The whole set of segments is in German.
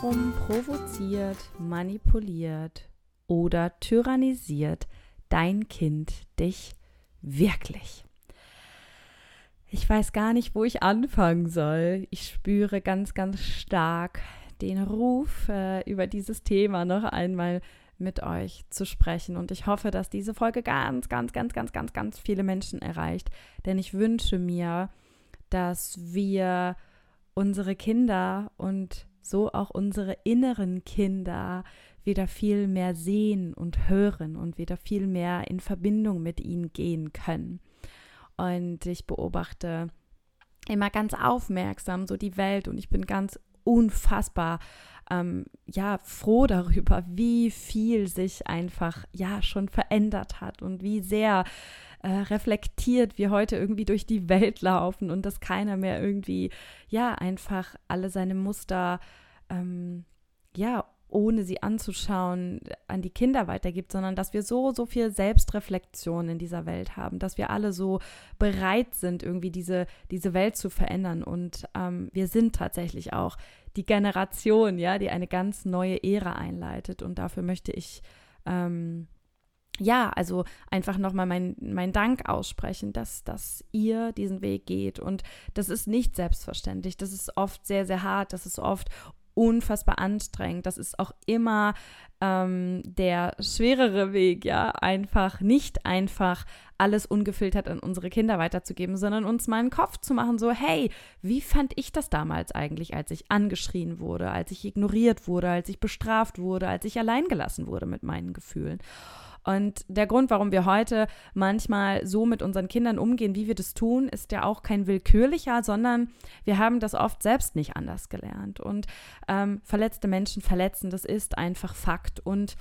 Darum provoziert, manipuliert oder tyrannisiert dein Kind dich wirklich. Ich weiß gar nicht, wo ich anfangen soll. Ich spüre ganz, ganz stark den Ruf, äh, über dieses Thema noch einmal mit euch zu sprechen. Und ich hoffe, dass diese Folge ganz, ganz, ganz, ganz, ganz, ganz viele Menschen erreicht. Denn ich wünsche mir, dass wir unsere Kinder und so auch unsere inneren Kinder wieder viel mehr sehen und hören und wieder viel mehr in Verbindung mit ihnen gehen können. Und ich beobachte immer ganz aufmerksam so die Welt und ich bin ganz unfassbar ähm, ja froh darüber, wie viel sich einfach ja schon verändert hat und wie sehr äh, reflektiert wir heute irgendwie durch die Welt laufen und dass keiner mehr irgendwie ja einfach alle seine Muster ähm, ja ohne sie anzuschauen, an die Kinder weitergibt, sondern dass wir so, so viel Selbstreflexion in dieser Welt haben, dass wir alle so bereit sind, irgendwie diese, diese Welt zu verändern. Und ähm, wir sind tatsächlich auch die Generation, ja, die eine ganz neue Ära einleitet. Und dafür möchte ich ähm, ja, also einfach nochmal mein, mein Dank aussprechen, dass, dass ihr diesen Weg geht. Und das ist nicht selbstverständlich. Das ist oft sehr, sehr hart. Das ist oft unfassbar anstrengend. Das ist auch immer ähm, der schwerere Weg, ja, einfach nicht einfach alles ungefiltert an unsere Kinder weiterzugeben, sondern uns mal einen Kopf zu machen, so, hey, wie fand ich das damals eigentlich, als ich angeschrien wurde, als ich ignoriert wurde, als ich bestraft wurde, als ich alleingelassen wurde mit meinen Gefühlen. Und der Grund, warum wir heute manchmal so mit unseren Kindern umgehen, wie wir das tun, ist ja auch kein willkürlicher, sondern wir haben das oft selbst nicht anders gelernt. Und ähm, verletzte Menschen verletzen, das ist einfach Fakt. Und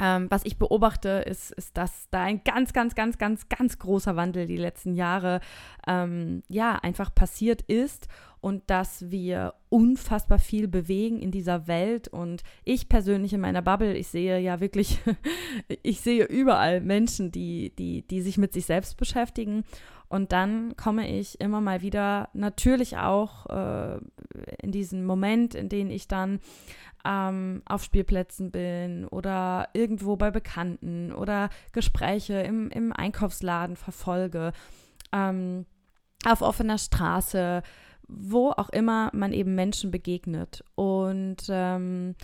ähm, was ich beobachte, ist, ist, dass da ein ganz, ganz, ganz, ganz, ganz großer Wandel die letzten Jahre ähm, ja einfach passiert ist und dass wir unfassbar viel bewegen in dieser Welt. Und ich persönlich in meiner Bubble, ich sehe ja wirklich, ich sehe überall Menschen, die, die, die sich mit sich selbst beschäftigen. Und dann komme ich immer mal wieder natürlich auch äh, in diesen Moment, in dem ich dann ähm, auf Spielplätzen bin oder irgendwo bei Bekannten oder Gespräche im, im Einkaufsladen verfolge, ähm, auf offener Straße, wo auch immer man eben Menschen begegnet. Und ähm,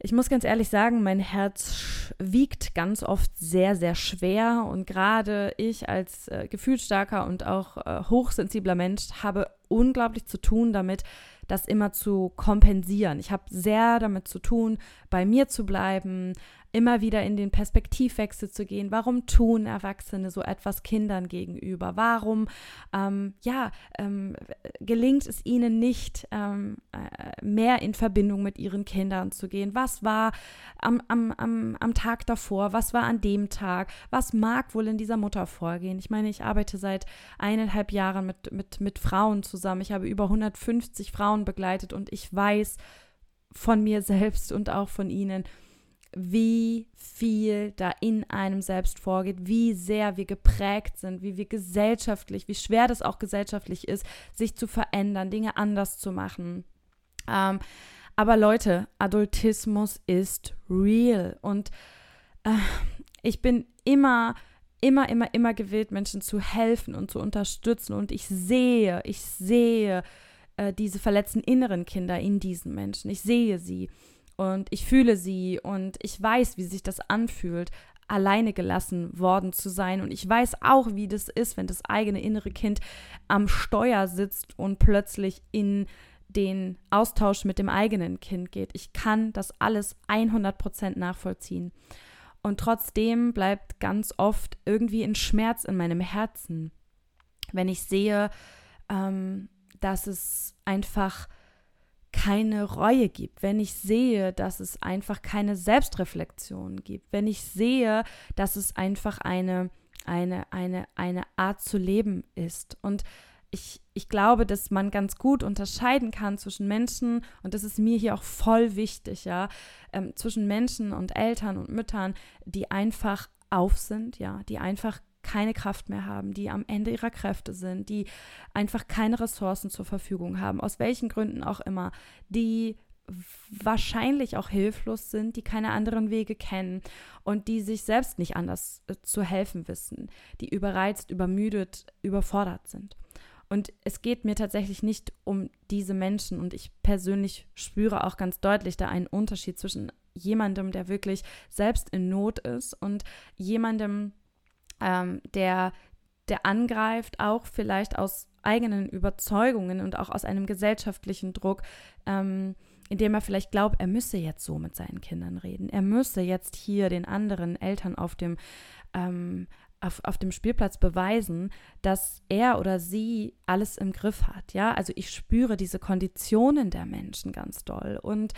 ich muss ganz ehrlich sagen, mein Herz wiegt ganz oft sehr, sehr schwer. Und gerade ich als äh, gefühlsstarker und auch äh, hochsensibler Mensch habe unglaublich zu tun damit, das immer zu kompensieren. Ich habe sehr damit zu tun, bei mir zu bleiben, immer wieder in den Perspektivwechsel zu gehen. Warum tun Erwachsene so etwas Kindern gegenüber? Warum, ähm, ja, ähm, gelingt es ihnen nicht, ähm, äh, mehr in Verbindung mit ihren Kindern zu gehen? Was war am, am, am, am Tag davor? Was war an dem Tag? Was mag wohl in dieser Mutter vorgehen? Ich meine, ich arbeite seit eineinhalb Jahren mit, mit, mit Frauen zusammen. Ich habe über 150 Frauen begleitet und ich weiß von mir selbst und auch von ihnen, wie viel da in einem selbst vorgeht, wie sehr wir geprägt sind, wie wir gesellschaftlich, wie schwer das auch gesellschaftlich ist, sich zu verändern, Dinge anders zu machen. Ähm, aber Leute, Adultismus ist real und äh, ich bin immer, immer, immer, immer gewillt, Menschen zu helfen und zu unterstützen und ich sehe, ich sehe äh, diese verletzten inneren Kinder in diesen Menschen. Ich sehe sie und ich fühle sie und ich weiß, wie sich das anfühlt, alleine gelassen worden zu sein. Und ich weiß auch, wie das ist, wenn das eigene innere Kind am Steuer sitzt und plötzlich in den Austausch mit dem eigenen Kind geht. Ich kann das alles 100% nachvollziehen. Und trotzdem bleibt ganz oft irgendwie ein Schmerz in meinem Herzen, wenn ich sehe, ähm, dass es einfach keine Reue gibt, wenn ich sehe, dass es einfach keine Selbstreflexion gibt, wenn ich sehe, dass es einfach eine, eine, eine, eine Art zu leben ist. Und ich, ich glaube, dass man ganz gut unterscheiden kann zwischen Menschen, und das ist mir hier auch voll wichtig, ja, ähm, zwischen Menschen und Eltern und Müttern, die einfach auf sind, ja, die einfach keine Kraft mehr haben, die am Ende ihrer Kräfte sind, die einfach keine Ressourcen zur Verfügung haben, aus welchen Gründen auch immer, die wahrscheinlich auch hilflos sind, die keine anderen Wege kennen und die sich selbst nicht anders äh, zu helfen wissen, die überreizt, übermüdet, überfordert sind. Und es geht mir tatsächlich nicht um diese Menschen. Und ich persönlich spüre auch ganz deutlich da einen Unterschied zwischen jemandem, der wirklich selbst in Not ist und jemandem, ähm, der, der angreift, auch vielleicht aus eigenen Überzeugungen und auch aus einem gesellschaftlichen Druck, ähm, indem er vielleicht glaubt, er müsse jetzt so mit seinen Kindern reden. Er müsse jetzt hier den anderen Eltern auf dem ähm, auf, auf dem Spielplatz beweisen, dass er oder sie alles im Griff hat. Ja, also ich spüre diese Konditionen der Menschen ganz doll und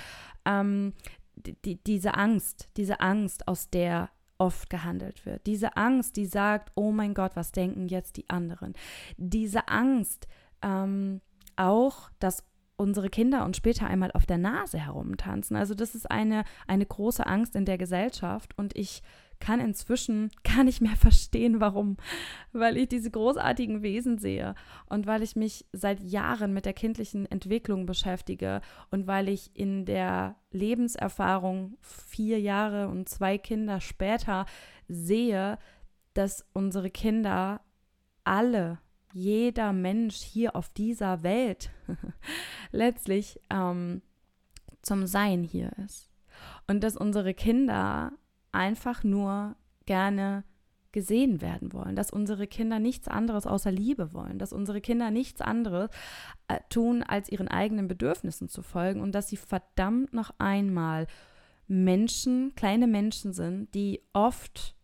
ähm, die, diese Angst, diese Angst, aus der oft gehandelt wird. Diese Angst, die sagt, oh mein Gott, was denken jetzt die anderen? Diese Angst ähm, auch, dass unsere Kinder uns später einmal auf der Nase herumtanzen. Also das ist eine, eine große Angst in der Gesellschaft und ich kann inzwischen gar nicht mehr verstehen, warum. Weil ich diese großartigen Wesen sehe und weil ich mich seit Jahren mit der kindlichen Entwicklung beschäftige und weil ich in der Lebenserfahrung vier Jahre und zwei Kinder später sehe, dass unsere Kinder alle, jeder Mensch hier auf dieser Welt letztlich ähm, zum Sein hier ist. Und dass unsere Kinder einfach nur gerne gesehen werden wollen, dass unsere Kinder nichts anderes außer Liebe wollen, dass unsere Kinder nichts anderes äh, tun, als ihren eigenen Bedürfnissen zu folgen. Und dass sie verdammt noch einmal Menschen, kleine Menschen sind, die oft,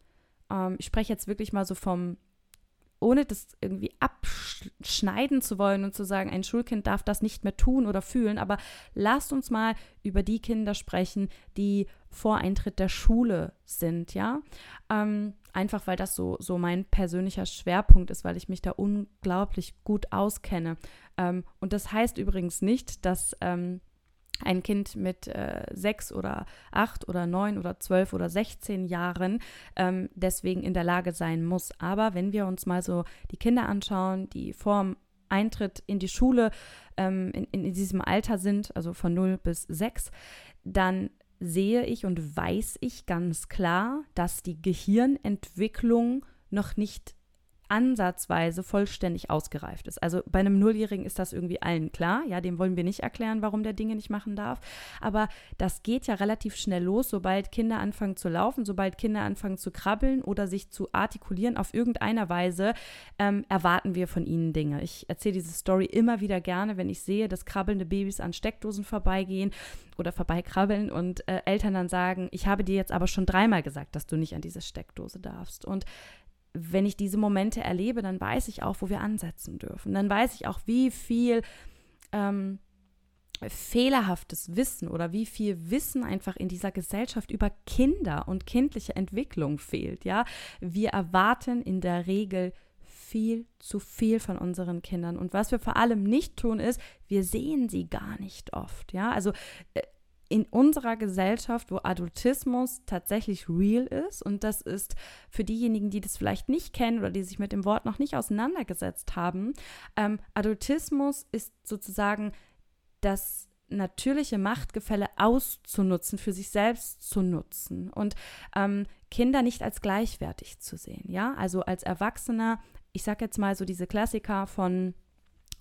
ähm, ich spreche jetzt wirklich mal so vom ohne das irgendwie abschneiden zu wollen und zu sagen, ein Schulkind darf das nicht mehr tun oder fühlen, aber lasst uns mal über die Kinder sprechen, die vor Eintritt der Schule sind, ja. Ähm, einfach weil das so, so mein persönlicher Schwerpunkt ist, weil ich mich da unglaublich gut auskenne. Ähm, und das heißt übrigens nicht, dass ähm, ein Kind mit äh, sechs oder acht oder neun oder zwölf oder sechzehn Jahren ähm, deswegen in der Lage sein muss. Aber wenn wir uns mal so die Kinder anschauen, die vorm Eintritt in die Schule ähm, in, in diesem Alter sind, also von 0 bis 6, dann sehe ich und weiß ich ganz klar, dass die Gehirnentwicklung noch nicht ansatzweise vollständig ausgereift ist. Also bei einem Nulljährigen ist das irgendwie allen klar. Ja, dem wollen wir nicht erklären, warum der Dinge nicht machen darf. Aber das geht ja relativ schnell los, sobald Kinder anfangen zu laufen, sobald Kinder anfangen zu krabbeln oder sich zu artikulieren auf irgendeiner Weise, ähm, erwarten wir von ihnen Dinge. Ich erzähle diese Story immer wieder gerne, wenn ich sehe, dass krabbelnde Babys an Steckdosen vorbeigehen oder vorbeikrabbeln und äh, Eltern dann sagen, ich habe dir jetzt aber schon dreimal gesagt, dass du nicht an diese Steckdose darfst. Und wenn ich diese Momente erlebe, dann weiß ich auch, wo wir ansetzen dürfen. Dann weiß ich auch, wie viel ähm, fehlerhaftes Wissen oder wie viel Wissen einfach in dieser Gesellschaft über Kinder und kindliche Entwicklung fehlt. Ja, wir erwarten in der Regel viel zu viel von unseren Kindern. Und was wir vor allem nicht tun, ist, wir sehen sie gar nicht oft. Ja, also äh, in unserer Gesellschaft, wo Adultismus tatsächlich real ist, und das ist für diejenigen, die das vielleicht nicht kennen oder die sich mit dem Wort noch nicht auseinandergesetzt haben, ähm, Adultismus ist sozusagen das natürliche Machtgefälle auszunutzen, für sich selbst zu nutzen und ähm, Kinder nicht als gleichwertig zu sehen. Ja, also als Erwachsener, ich sage jetzt mal so diese Klassiker von,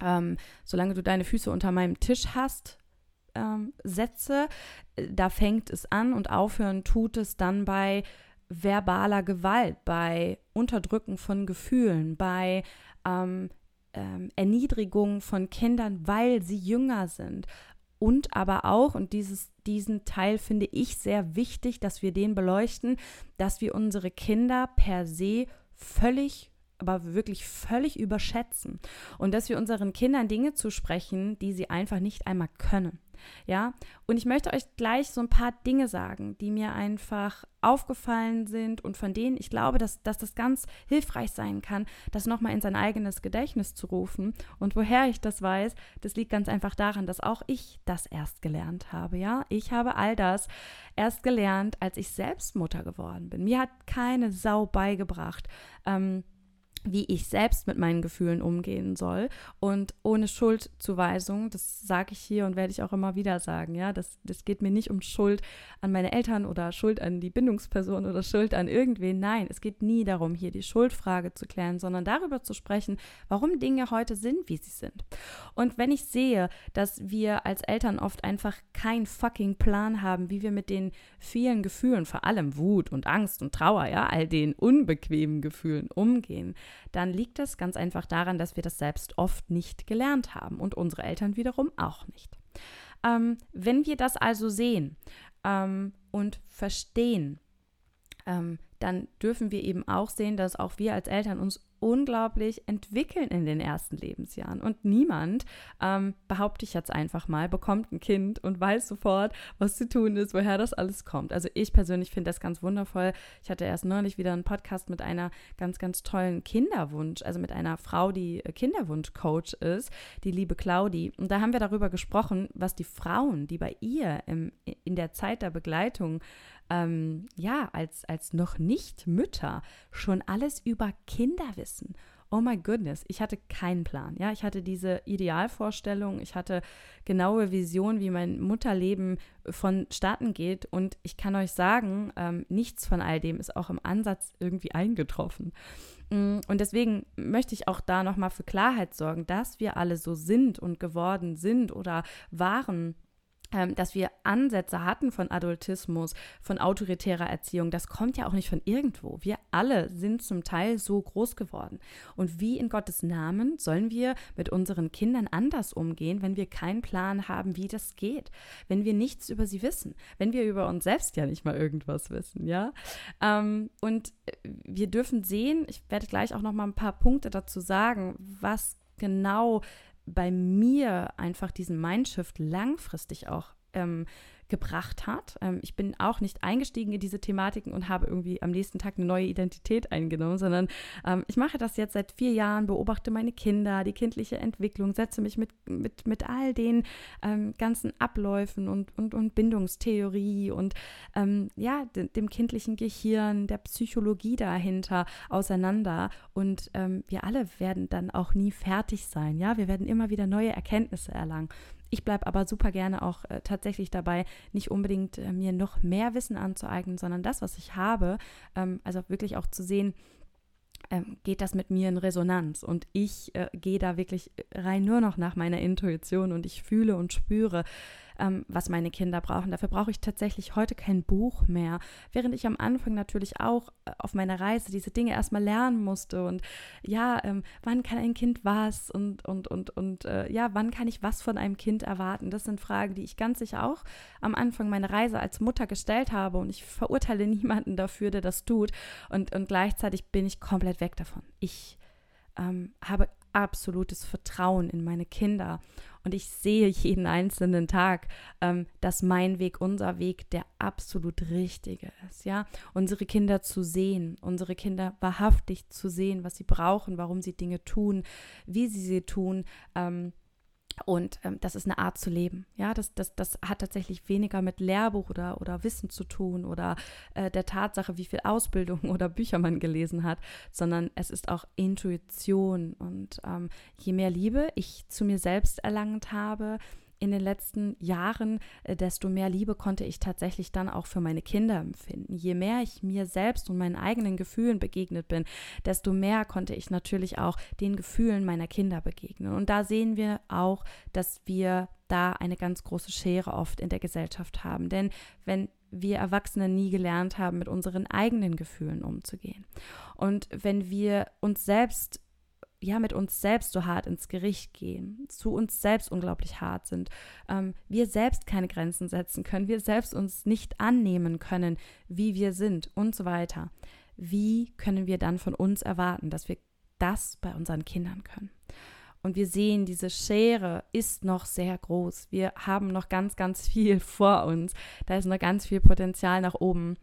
ähm, solange du deine Füße unter meinem Tisch hast, ähm, Sätze. Da fängt es an und aufhören tut es dann bei verbaler Gewalt, bei Unterdrücken von Gefühlen, bei ähm, ähm, Erniedrigung von Kindern, weil sie jünger sind. Und aber auch, und dieses, diesen Teil finde ich sehr wichtig, dass wir den beleuchten, dass wir unsere Kinder per se völlig aber wirklich völlig überschätzen und dass wir unseren Kindern Dinge zusprechen, die sie einfach nicht einmal können. Ja, und ich möchte euch gleich so ein paar Dinge sagen, die mir einfach aufgefallen sind und von denen ich glaube, dass, dass das ganz hilfreich sein kann, das nochmal in sein eigenes Gedächtnis zu rufen. Und woher ich das weiß, das liegt ganz einfach daran, dass auch ich das erst gelernt habe. Ja, ich habe all das erst gelernt, als ich selbst Mutter geworden bin. Mir hat keine Sau beigebracht. Ähm, wie ich selbst mit meinen Gefühlen umgehen soll und ohne Schuldzuweisung, das sage ich hier und werde ich auch immer wieder sagen, ja, das, das geht mir nicht um Schuld an meine Eltern oder Schuld an die Bindungsperson oder Schuld an irgendwen, nein, es geht nie darum, hier die Schuldfrage zu klären, sondern darüber zu sprechen, warum Dinge heute sind, wie sie sind. Und wenn ich sehe, dass wir als Eltern oft einfach keinen fucking Plan haben, wie wir mit den vielen Gefühlen, vor allem Wut und Angst und Trauer, ja, all den unbequemen Gefühlen umgehen, dann liegt es ganz einfach daran, dass wir das selbst oft nicht gelernt haben und unsere Eltern wiederum auch nicht. Ähm, wenn wir das also sehen ähm, und verstehen, ähm, dann dürfen wir eben auch sehen, dass auch wir als Eltern uns unglaublich entwickeln in den ersten Lebensjahren. Und niemand, ähm, behaupte ich jetzt einfach mal, bekommt ein Kind und weiß sofort, was zu tun ist, woher das alles kommt. Also ich persönlich finde das ganz wundervoll. Ich hatte erst neulich wieder einen Podcast mit einer ganz, ganz tollen Kinderwunsch, also mit einer Frau, die Kinderwunschcoach ist, die liebe Claudi. Und da haben wir darüber gesprochen, was die Frauen, die bei ihr im, in der Zeit der Begleitung ähm, ja, als, als noch nicht Mütter schon alles über Kinder wissen. Oh my goodness, ich hatte keinen Plan. Ja, ich hatte diese Idealvorstellung, ich hatte genaue Vision, wie mein Mutterleben vonstatten geht. Und ich kann euch sagen, ähm, nichts von all dem ist auch im Ansatz irgendwie eingetroffen. Mm, und deswegen möchte ich auch da nochmal für Klarheit sorgen, dass wir alle so sind und geworden sind oder waren dass wir Ansätze hatten von Adultismus, von autoritärer Erziehung, das kommt ja auch nicht von irgendwo. Wir alle sind zum Teil so groß geworden. Und wie in Gottes Namen sollen wir mit unseren Kindern anders umgehen, wenn wir keinen Plan haben, wie das geht, wenn wir nichts über sie wissen, wenn wir über uns selbst ja nicht mal irgendwas wissen, ja? Ähm, und äh, wir dürfen sehen, ich werde gleich auch noch mal ein paar Punkte dazu sagen, was genau bei mir einfach diesen Mindshift langfristig auch ähm, gebracht hat. Ähm, ich bin auch nicht eingestiegen in diese Thematiken und habe irgendwie am nächsten Tag eine neue Identität eingenommen, sondern ähm, ich mache das jetzt seit vier Jahren, beobachte meine Kinder, die kindliche Entwicklung, setze mich mit, mit, mit all den ähm, ganzen Abläufen und, und, und Bindungstheorie und ähm, ja, de, dem kindlichen Gehirn, der Psychologie dahinter auseinander. Und ähm, wir alle werden dann auch nie fertig sein. Ja, wir werden immer wieder neue Erkenntnisse erlangen. Ich bleibe aber super gerne auch äh, tatsächlich dabei, nicht unbedingt äh, mir noch mehr Wissen anzueignen, sondern das, was ich habe, ähm, also wirklich auch zu sehen, ähm, geht das mit mir in Resonanz? Und ich äh, gehe da wirklich rein nur noch nach meiner Intuition und ich fühle und spüre, ähm, was meine Kinder brauchen. Dafür brauche ich tatsächlich heute kein Buch mehr, während ich am Anfang natürlich auch äh, auf meiner Reise diese Dinge erstmal lernen musste und ja, ähm, wann kann ein Kind was und und und und äh, ja, wann kann ich was von einem Kind erwarten? Das sind Fragen, die ich ganz sicher auch am Anfang meiner Reise als Mutter gestellt habe und ich verurteile niemanden dafür, der das tut und und gleichzeitig bin ich komplett weg davon. Ich ähm, habe absolutes Vertrauen in meine Kinder und ich sehe jeden einzelnen Tag, ähm, dass mein Weg, unser Weg der absolut richtige ist. Ja, unsere Kinder zu sehen, unsere Kinder wahrhaftig zu sehen, was sie brauchen, warum sie Dinge tun, wie sie sie tun. Ähm, und ähm, das ist eine Art zu leben. Ja, das, das, das hat tatsächlich weniger mit Lehrbuch oder, oder Wissen zu tun oder äh, der Tatsache, wie viel Ausbildung oder Bücher man gelesen hat, sondern es ist auch Intuition. Und ähm, je mehr Liebe ich zu mir selbst erlangt habe, in den letzten Jahren, äh, desto mehr Liebe konnte ich tatsächlich dann auch für meine Kinder empfinden. Je mehr ich mir selbst und meinen eigenen Gefühlen begegnet bin, desto mehr konnte ich natürlich auch den Gefühlen meiner Kinder begegnen. Und da sehen wir auch, dass wir da eine ganz große Schere oft in der Gesellschaft haben. Denn wenn wir Erwachsene nie gelernt haben, mit unseren eigenen Gefühlen umzugehen. Und wenn wir uns selbst ja mit uns selbst so hart ins Gericht gehen, zu uns selbst unglaublich hart sind, ähm, wir selbst keine Grenzen setzen können, wir selbst uns nicht annehmen können, wie wir sind und so weiter. Wie können wir dann von uns erwarten, dass wir das bei unseren Kindern können? und wir sehen, diese Schere ist noch sehr groß. Wir haben noch ganz, ganz viel vor uns. Da ist noch ganz viel Potenzial nach oben.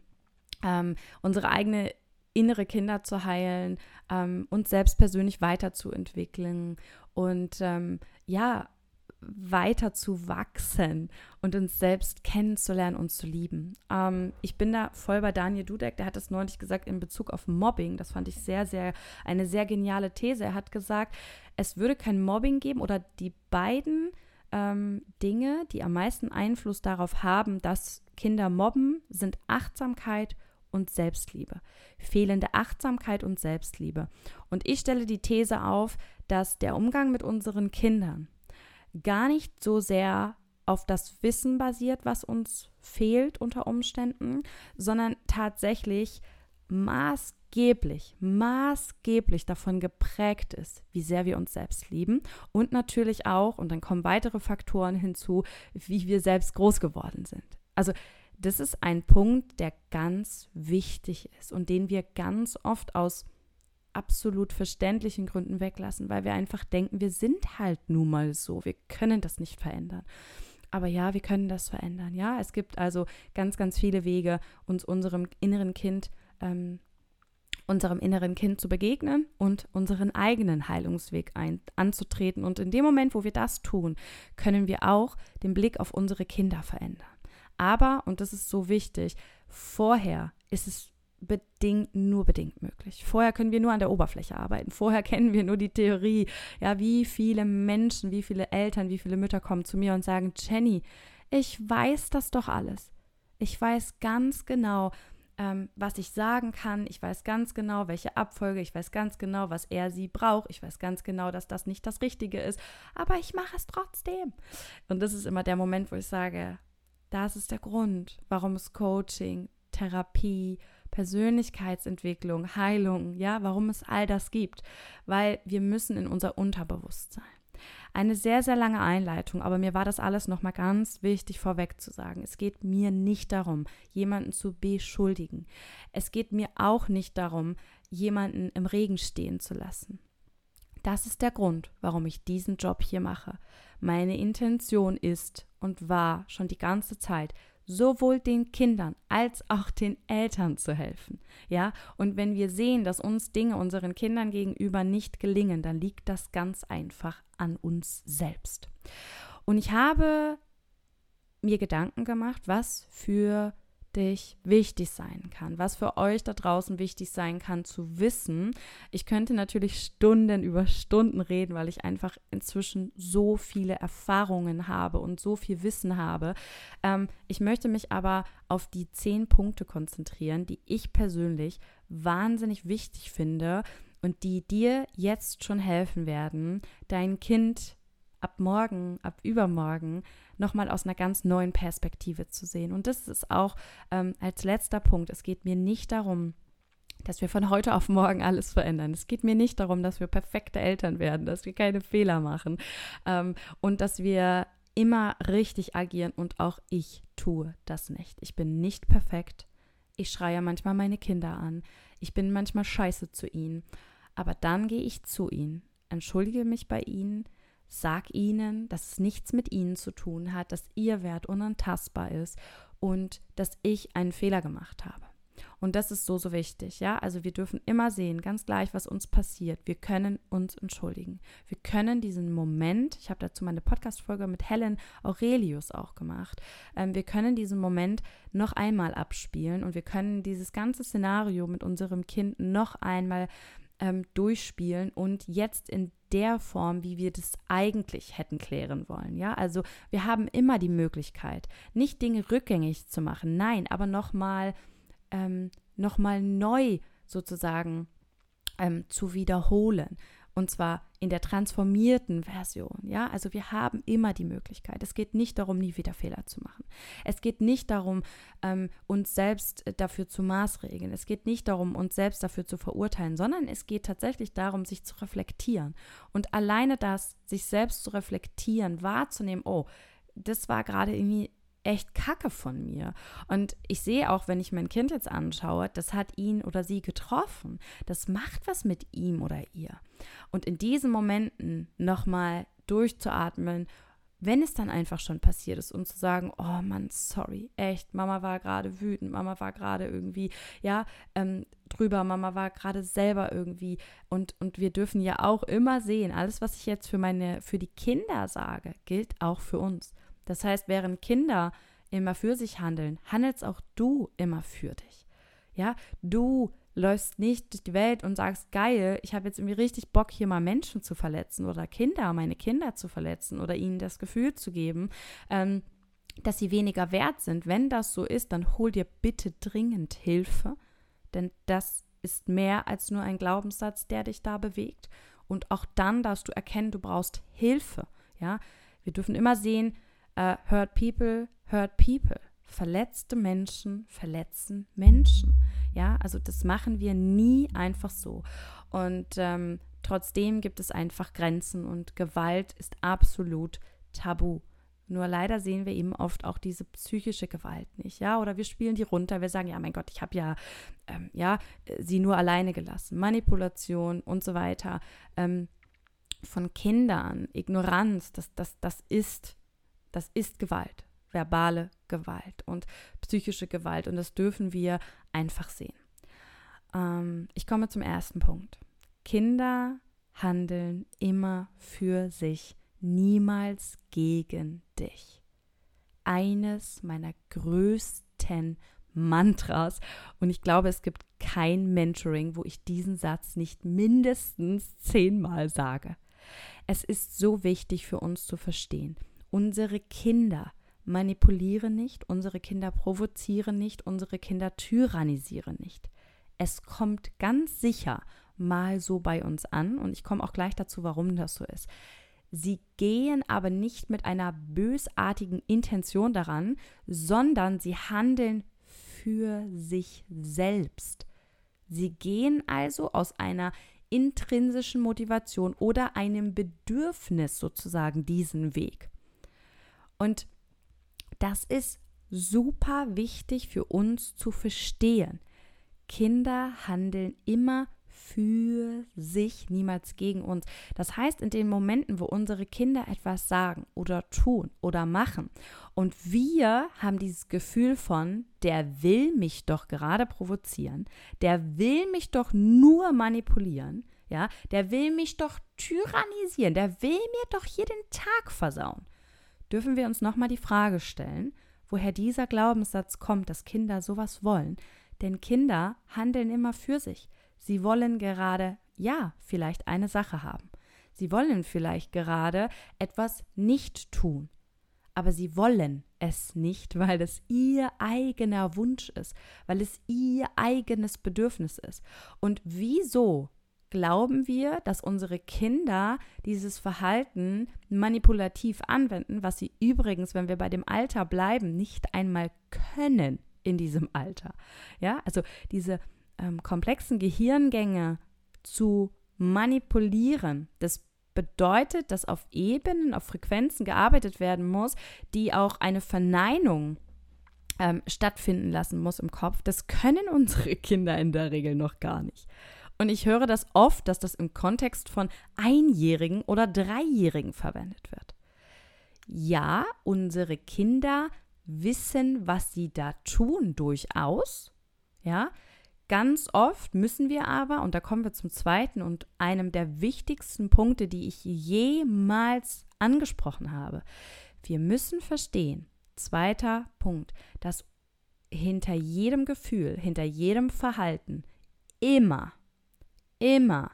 Ähm, unsere eigene innere Kinder zu heilen, ähm, uns selbst persönlich weiterzuentwickeln und ähm, ja, weiter zu wachsen und uns selbst kennenzulernen und zu lieben. Ähm, ich bin da voll bei Daniel Dudek, der hat das neulich gesagt in Bezug auf Mobbing. Das fand ich sehr, sehr, eine sehr geniale These. Er hat gesagt, es würde kein Mobbing geben oder die beiden ähm, Dinge, die am meisten Einfluss darauf haben, dass Kinder mobben, sind Achtsamkeit und Selbstliebe. Fehlende Achtsamkeit und Selbstliebe. Und ich stelle die These auf, dass der Umgang mit unseren Kindern gar nicht so sehr auf das Wissen basiert, was uns fehlt unter Umständen, sondern tatsächlich maßgeblich, maßgeblich davon geprägt ist, wie sehr wir uns selbst lieben und natürlich auch, und dann kommen weitere Faktoren hinzu, wie wir selbst groß geworden sind. Also das ist ein Punkt, der ganz wichtig ist und den wir ganz oft aus absolut verständlichen Gründen weglassen, weil wir einfach denken, wir sind halt nun mal so, wir können das nicht verändern. Aber ja, wir können das verändern. Ja, es gibt also ganz, ganz viele Wege, uns unserem inneren Kind, ähm, unserem inneren Kind zu begegnen und unseren eigenen Heilungsweg ein, anzutreten. Und in dem Moment, wo wir das tun, können wir auch den Blick auf unsere Kinder verändern. Aber, und das ist so wichtig, vorher ist es bedingt, nur bedingt möglich. Vorher können wir nur an der Oberfläche arbeiten. Vorher kennen wir nur die Theorie. Ja, wie viele Menschen, wie viele Eltern, wie viele Mütter kommen zu mir und sagen, Jenny, ich weiß das doch alles. Ich weiß ganz genau, ähm, was ich sagen kann. Ich weiß ganz genau, welche Abfolge. Ich weiß ganz genau, was er sie braucht. Ich weiß ganz genau, dass das nicht das Richtige ist. Aber ich mache es trotzdem. Und das ist immer der Moment, wo ich sage, das ist der Grund, warum es Coaching, Therapie, Persönlichkeitsentwicklung, Heilung, ja, warum es all das gibt, weil wir müssen in unser Unterbewusstsein. Eine sehr, sehr lange Einleitung, aber mir war das alles nochmal ganz wichtig vorweg zu sagen. Es geht mir nicht darum, jemanden zu beschuldigen. Es geht mir auch nicht darum, jemanden im Regen stehen zu lassen. Das ist der Grund, warum ich diesen Job hier mache. Meine Intention ist und war schon die ganze Zeit, sowohl den Kindern als auch den Eltern zu helfen. Ja, und wenn wir sehen, dass uns Dinge unseren Kindern gegenüber nicht gelingen, dann liegt das ganz einfach an uns selbst. Und ich habe mir Gedanken gemacht, was für dich wichtig sein kann, was für euch da draußen wichtig sein kann zu wissen. Ich könnte natürlich Stunden über Stunden reden, weil ich einfach inzwischen so viele Erfahrungen habe und so viel Wissen habe. Ähm, ich möchte mich aber auf die zehn Punkte konzentrieren, die ich persönlich wahnsinnig wichtig finde und die dir jetzt schon helfen werden, dein Kind ab morgen, ab übermorgen nochmal aus einer ganz neuen Perspektive zu sehen. Und das ist auch ähm, als letzter Punkt. Es geht mir nicht darum, dass wir von heute auf morgen alles verändern. Es geht mir nicht darum, dass wir perfekte Eltern werden, dass wir keine Fehler machen ähm, und dass wir immer richtig agieren. Und auch ich tue das nicht. Ich bin nicht perfekt. Ich schreie manchmal meine Kinder an. Ich bin manchmal scheiße zu ihnen. Aber dann gehe ich zu ihnen, entschuldige mich bei ihnen, Sag ihnen, dass es nichts mit ihnen zu tun hat, dass ihr Wert unantastbar ist und dass ich einen Fehler gemacht habe. Und das ist so, so wichtig, ja. Also wir dürfen immer sehen, ganz gleich, was uns passiert. Wir können uns entschuldigen. Wir können diesen Moment, ich habe dazu meine Podcast-Folge mit Helen Aurelius auch gemacht, ähm, wir können diesen Moment noch einmal abspielen und wir können dieses ganze Szenario mit unserem Kind noch einmal ähm, durchspielen und jetzt in der Form, wie wir das eigentlich hätten klären wollen. Ja, also wir haben immer die Möglichkeit, nicht Dinge rückgängig zu machen, nein, aber nochmal ähm, noch neu sozusagen ähm, zu wiederholen. Und zwar in der transformierten Version. Ja, also wir haben immer die Möglichkeit. Es geht nicht darum, nie wieder Fehler zu machen. Es geht nicht darum, ähm, uns selbst äh, dafür zu maßregeln. Es geht nicht darum, uns selbst dafür zu verurteilen, sondern es geht tatsächlich darum, sich zu reflektieren. Und alleine das, sich selbst zu reflektieren, wahrzunehmen, oh, das war gerade irgendwie echt kacke von mir. Und ich sehe auch, wenn ich mein Kind jetzt anschaue, das hat ihn oder sie getroffen. Das macht was mit ihm oder ihr. Und in diesen Momenten nochmal durchzuatmen wenn es dann einfach schon passiert ist und zu sagen, oh Mann, sorry, echt, Mama war gerade wütend, Mama war gerade irgendwie, ja, ähm, drüber, Mama war gerade selber irgendwie und, und wir dürfen ja auch immer sehen, alles, was ich jetzt für meine, für die Kinder sage, gilt auch für uns. Das heißt, während Kinder immer für sich handeln, handelst auch du immer für dich. Ja, du läufst nicht durch die Welt und sagst, geil, ich habe jetzt irgendwie richtig Bock, hier mal Menschen zu verletzen oder Kinder, meine Kinder zu verletzen oder ihnen das Gefühl zu geben, ähm, dass sie weniger wert sind. Wenn das so ist, dann hol dir bitte dringend Hilfe, denn das ist mehr als nur ein Glaubenssatz, der dich da bewegt. Und auch dann darfst du erkennen, du brauchst Hilfe. Ja, wir dürfen immer sehen, uh, hurt people, hurt people. Verletzte Menschen verletzen Menschen. Ja, also das machen wir nie einfach so. Und ähm, trotzdem gibt es einfach Grenzen und Gewalt ist absolut tabu. Nur leider sehen wir eben oft auch diese psychische Gewalt nicht, ja, oder wir spielen die runter, wir sagen, ja, mein Gott, ich habe ja, ähm, ja, sie nur alleine gelassen, Manipulation und so weiter, ähm, von Kindern, Ignoranz, das, das, das ist, das ist Gewalt verbale Gewalt und psychische Gewalt. Und das dürfen wir einfach sehen. Ähm, ich komme zum ersten Punkt. Kinder handeln immer für sich, niemals gegen dich. Eines meiner größten Mantras. Und ich glaube, es gibt kein Mentoring, wo ich diesen Satz nicht mindestens zehnmal sage. Es ist so wichtig für uns zu verstehen. Unsere Kinder manipulieren nicht, unsere Kinder provozieren nicht, unsere Kinder tyrannisieren nicht. Es kommt ganz sicher mal so bei uns an und ich komme auch gleich dazu, warum das so ist. Sie gehen aber nicht mit einer bösartigen Intention daran, sondern sie handeln für sich selbst. Sie gehen also aus einer intrinsischen Motivation oder einem Bedürfnis sozusagen diesen Weg. Und das ist super wichtig für uns zu verstehen. Kinder handeln immer für sich, niemals gegen uns. Das heißt, in den Momenten, wo unsere Kinder etwas sagen oder tun oder machen und wir haben dieses Gefühl von, der will mich doch gerade provozieren, der will mich doch nur manipulieren, ja, der will mich doch tyrannisieren, der will mir doch hier den Tag versauen dürfen wir uns nochmal die Frage stellen, woher dieser Glaubenssatz kommt, dass Kinder sowas wollen. Denn Kinder handeln immer für sich. Sie wollen gerade, ja, vielleicht eine Sache haben. Sie wollen vielleicht gerade etwas nicht tun. Aber sie wollen es nicht, weil es ihr eigener Wunsch ist, weil es ihr eigenes Bedürfnis ist. Und wieso glauben wir, dass unsere Kinder dieses Verhalten manipulativ anwenden, was sie übrigens, wenn wir bei dem Alter bleiben, nicht einmal können in diesem Alter. Ja, also diese ähm, komplexen Gehirngänge zu manipulieren, das bedeutet, dass auf Ebenen, auf Frequenzen gearbeitet werden muss, die auch eine Verneinung ähm, stattfinden lassen muss im Kopf. Das können unsere Kinder in der Regel noch gar nicht. Und ich höre das oft, dass das im Kontext von Einjährigen oder Dreijährigen verwendet wird. Ja, unsere Kinder wissen, was sie da tun, durchaus. Ja, ganz oft müssen wir aber, und da kommen wir zum zweiten und einem der wichtigsten Punkte, die ich jemals angesprochen habe. Wir müssen verstehen, zweiter Punkt, dass hinter jedem Gefühl, hinter jedem Verhalten immer immer,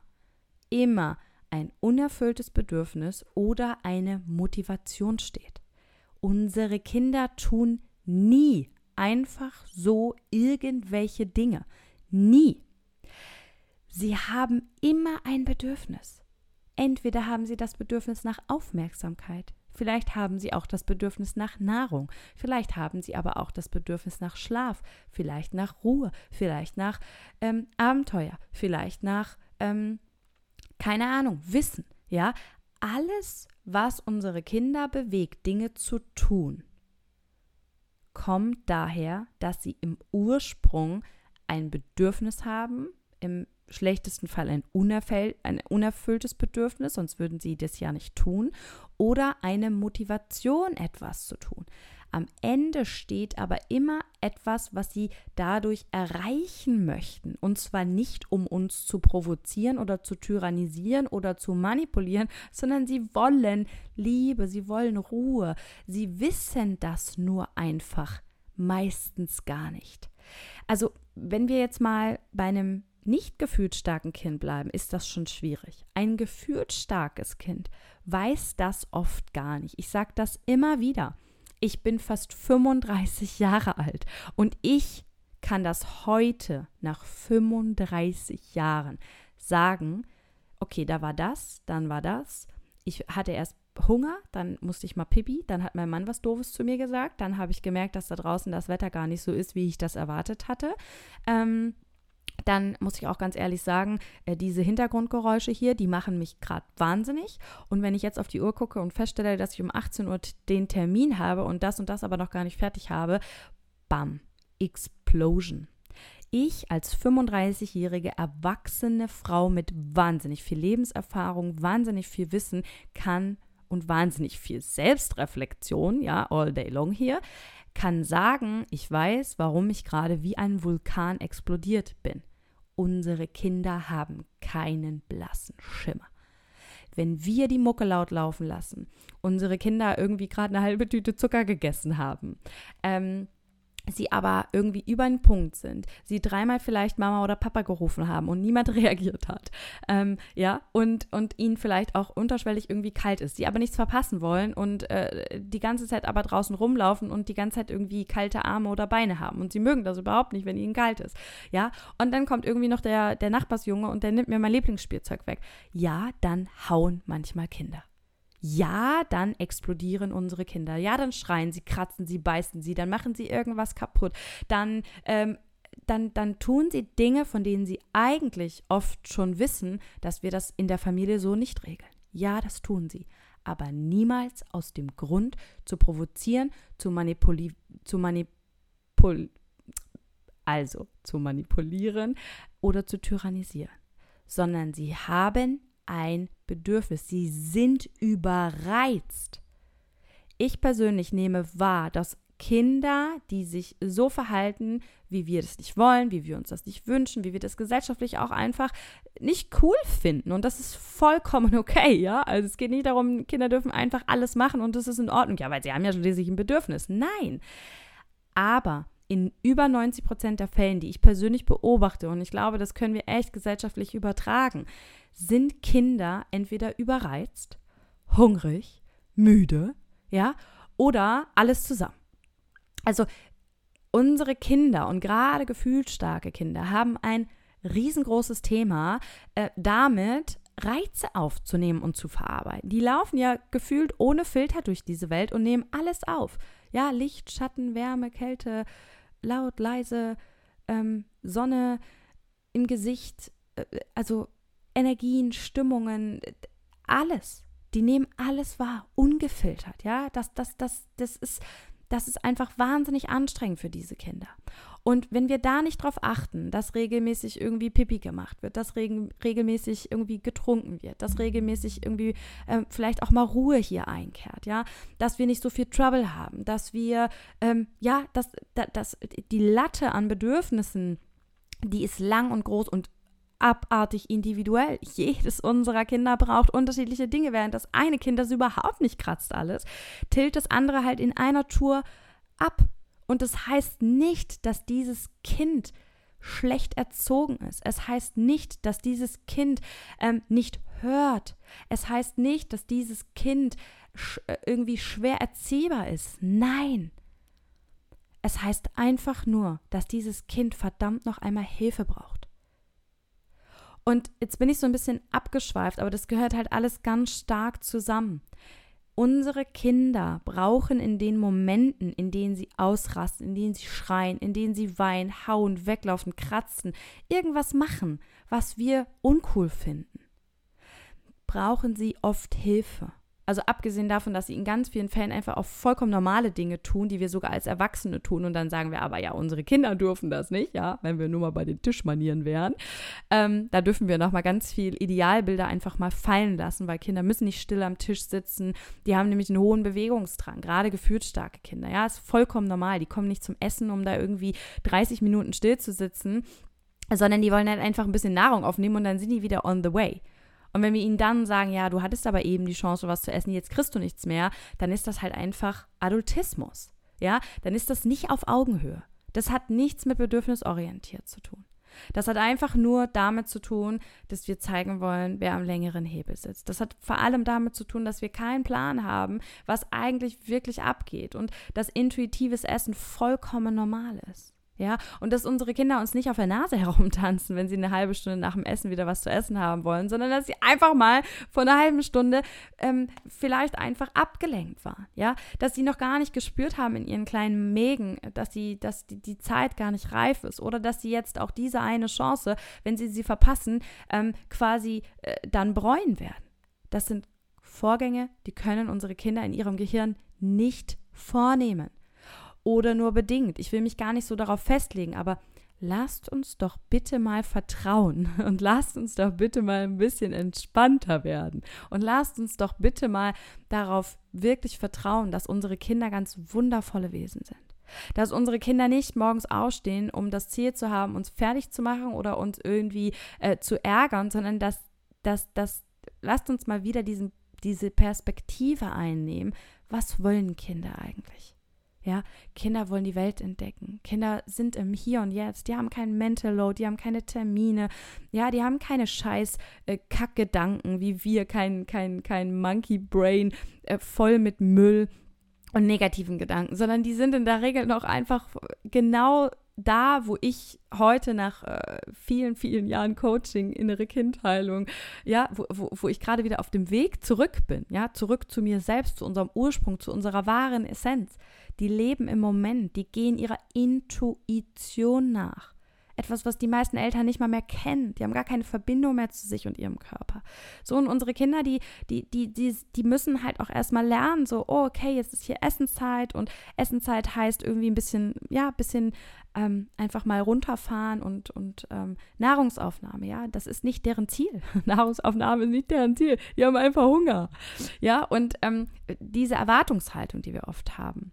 immer ein unerfülltes Bedürfnis oder eine Motivation steht. Unsere Kinder tun nie einfach so irgendwelche Dinge. Nie. Sie haben immer ein Bedürfnis. Entweder haben sie das Bedürfnis nach Aufmerksamkeit, vielleicht haben sie auch das Bedürfnis nach Nahrung, vielleicht haben sie aber auch das Bedürfnis nach Schlaf, vielleicht nach Ruhe, vielleicht nach ähm, Abenteuer, vielleicht nach ähm, keine Ahnung, Wissen, ja, alles, was unsere Kinder bewegt, Dinge zu tun, kommt daher, dass sie im Ursprung ein Bedürfnis haben, im schlechtesten Fall ein, ein unerfülltes Bedürfnis, sonst würden sie das ja nicht tun, oder eine Motivation, etwas zu tun. Am Ende steht aber immer etwas, was sie dadurch erreichen möchten. Und zwar nicht, um uns zu provozieren oder zu tyrannisieren oder zu manipulieren, sondern sie wollen Liebe, sie wollen Ruhe. Sie wissen das nur einfach meistens gar nicht. Also, wenn wir jetzt mal bei einem nicht gefühlt starken Kind bleiben, ist das schon schwierig. Ein gefühlt starkes Kind weiß das oft gar nicht. Ich sage das immer wieder. Ich bin fast 35 Jahre alt und ich kann das heute nach 35 Jahren sagen, okay, da war das, dann war das. Ich hatte erst Hunger, dann musste ich mal pipi, dann hat mein Mann was Doofes zu mir gesagt, dann habe ich gemerkt, dass da draußen das Wetter gar nicht so ist, wie ich das erwartet hatte. Ähm, dann muss ich auch ganz ehrlich sagen, äh, diese Hintergrundgeräusche hier, die machen mich gerade wahnsinnig. Und wenn ich jetzt auf die Uhr gucke und feststelle, dass ich um 18 Uhr den Termin habe und das und das aber noch gar nicht fertig habe, bam, Explosion. Ich als 35-jährige erwachsene Frau mit wahnsinnig viel Lebenserfahrung, wahnsinnig viel Wissen kann und wahnsinnig viel Selbstreflexion, ja, all day long hier, kann sagen, ich weiß, warum ich gerade wie ein Vulkan explodiert bin. Unsere Kinder haben keinen blassen Schimmer. Wenn wir die Mucke laut laufen lassen, unsere Kinder irgendwie gerade eine halbe Tüte Zucker gegessen haben, ähm, sie aber irgendwie über den Punkt sind, sie dreimal vielleicht Mama oder Papa gerufen haben und niemand reagiert hat, ähm, ja, und, und ihnen vielleicht auch unterschwellig irgendwie kalt ist, sie aber nichts verpassen wollen und äh, die ganze Zeit aber draußen rumlaufen und die ganze Zeit irgendwie kalte Arme oder Beine haben und sie mögen das überhaupt nicht, wenn ihnen kalt ist, ja, und dann kommt irgendwie noch der, der Nachbarsjunge und der nimmt mir mein Lieblingsspielzeug weg. Ja, dann hauen manchmal Kinder. Ja, dann explodieren unsere Kinder. Ja, dann schreien sie, kratzen sie, beißen sie, dann machen sie irgendwas kaputt. Dann, ähm, dann, dann tun sie Dinge, von denen sie eigentlich oft schon wissen, dass wir das in der Familie so nicht regeln. Ja, das tun sie. Aber niemals aus dem Grund zu provozieren, zu manipulieren, zu manipul also zu manipulieren oder zu tyrannisieren, sondern sie haben ein Bedürfnis. Sie sind überreizt. Ich persönlich nehme wahr, dass Kinder, die sich so verhalten, wie wir das nicht wollen, wie wir uns das nicht wünschen, wie wir das gesellschaftlich auch einfach nicht cool finden. Und das ist vollkommen okay, ja. Also es geht nicht darum, Kinder dürfen einfach alles machen und das ist in Ordnung. Ja, weil sie haben ja schließlich ein Bedürfnis. Nein. Aber in über 90 Prozent der Fällen, die ich persönlich beobachte, und ich glaube, das können wir echt gesellschaftlich übertragen, sind Kinder entweder überreizt, hungrig, müde, ja, oder alles zusammen. Also unsere Kinder und gerade gefühlt starke Kinder haben ein riesengroßes Thema äh, damit, Reize aufzunehmen und zu verarbeiten. Die laufen ja gefühlt ohne Filter durch diese Welt und nehmen alles auf. Ja, Licht, Schatten, Wärme, Kälte, laut, leise, ähm, Sonne im Gesicht, äh, also Energien, Stimmungen, alles. Die nehmen alles wahr, ungefiltert, ja. Das, das, das, das ist, das ist einfach wahnsinnig anstrengend für diese Kinder. Und wenn wir da nicht drauf achten, dass regelmäßig irgendwie Pipi gemacht wird, dass reg regelmäßig irgendwie getrunken wird, dass regelmäßig irgendwie äh, vielleicht auch mal Ruhe hier einkehrt, ja, dass wir nicht so viel Trouble haben, dass wir, ähm, ja, dass, dass die Latte an Bedürfnissen, die ist lang und groß und abartig individuell. Jedes unserer Kinder braucht unterschiedliche Dinge, während das eine Kind das überhaupt nicht kratzt alles, tilt das andere halt in einer Tour ab. Und das heißt nicht, dass dieses Kind schlecht erzogen ist. Es heißt nicht, dass dieses Kind ähm, nicht hört. Es heißt nicht, dass dieses Kind sch äh, irgendwie schwer erziehbar ist. Nein. Es heißt einfach nur, dass dieses Kind verdammt noch einmal Hilfe braucht. Und jetzt bin ich so ein bisschen abgeschweift, aber das gehört halt alles ganz stark zusammen. Unsere Kinder brauchen in den Momenten, in denen sie ausrasten, in denen sie schreien, in denen sie weinen, hauen, weglaufen, kratzen, irgendwas machen, was wir uncool finden, brauchen sie oft Hilfe. Also abgesehen davon, dass sie in ganz vielen Fällen einfach auch vollkommen normale Dinge tun, die wir sogar als Erwachsene tun. Und dann sagen wir aber, ja, unsere Kinder dürfen das nicht, ja, wenn wir nur mal bei den Tischmanieren wären. Ähm, da dürfen wir nochmal ganz viel Idealbilder einfach mal fallen lassen, weil Kinder müssen nicht still am Tisch sitzen. Die haben nämlich einen hohen Bewegungsdrang, gerade gefühlsstarke Kinder. Ja, ist vollkommen normal. Die kommen nicht zum Essen, um da irgendwie 30 Minuten still zu sitzen, sondern die wollen halt einfach ein bisschen Nahrung aufnehmen und dann sind die wieder on the way. Und wenn wir ihnen dann sagen, ja, du hattest aber eben die Chance, was zu essen, jetzt kriegst du nichts mehr, dann ist das halt einfach Adultismus. Ja, dann ist das nicht auf Augenhöhe. Das hat nichts mit bedürfnisorientiert zu tun. Das hat einfach nur damit zu tun, dass wir zeigen wollen, wer am längeren Hebel sitzt. Das hat vor allem damit zu tun, dass wir keinen Plan haben, was eigentlich wirklich abgeht und dass intuitives Essen vollkommen normal ist. Ja, und dass unsere Kinder uns nicht auf der Nase herumtanzen, wenn sie eine halbe Stunde nach dem Essen wieder was zu essen haben wollen, sondern dass sie einfach mal vor einer halben Stunde ähm, vielleicht einfach abgelenkt waren. Ja, dass sie noch gar nicht gespürt haben in ihren kleinen Mägen, dass sie, dass die, die Zeit gar nicht reif ist oder dass sie jetzt auch diese eine Chance, wenn sie sie verpassen, ähm, quasi äh, dann bereuen werden. Das sind Vorgänge, die können unsere Kinder in ihrem Gehirn nicht vornehmen oder nur bedingt. Ich will mich gar nicht so darauf festlegen, aber lasst uns doch bitte mal vertrauen und lasst uns doch bitte mal ein bisschen entspannter werden und lasst uns doch bitte mal darauf wirklich vertrauen, dass unsere Kinder ganz wundervolle Wesen sind. Dass unsere Kinder nicht morgens aufstehen, um das Ziel zu haben, uns fertig zu machen oder uns irgendwie äh, zu ärgern, sondern dass, dass, dass, lasst uns mal wieder diesen, diese Perspektive einnehmen. Was wollen Kinder eigentlich? Ja, Kinder wollen die Welt entdecken. Kinder sind im Hier und Jetzt. Die haben keinen Mental Load, die haben keine Termine. Ja, die haben keine scheiß äh, Kackgedanken wie wir, kein, kein, kein Monkey Brain äh, voll mit Müll und negativen Gedanken, sondern die sind in der Regel noch einfach genau da, wo ich heute nach äh, vielen, vielen Jahren Coaching, innere Kindheilung, ja, wo, wo, wo ich gerade wieder auf dem Weg zurück bin, ja, zurück zu mir selbst, zu unserem Ursprung, zu unserer wahren Essenz. Die leben im Moment, die gehen ihrer Intuition nach. Etwas, was die meisten Eltern nicht mal mehr kennen. Die haben gar keine Verbindung mehr zu sich und ihrem Körper. So, und unsere Kinder, die, die, die, die, die müssen halt auch erstmal lernen, so, oh, okay, jetzt ist hier Essenszeit und Essenszeit heißt irgendwie ein bisschen, ja, ein bisschen ähm, einfach mal runterfahren und, und ähm, Nahrungsaufnahme, ja, das ist nicht deren Ziel. Nahrungsaufnahme ist nicht deren Ziel. Die haben einfach Hunger. Ja, und ähm, diese Erwartungshaltung, die wir oft haben.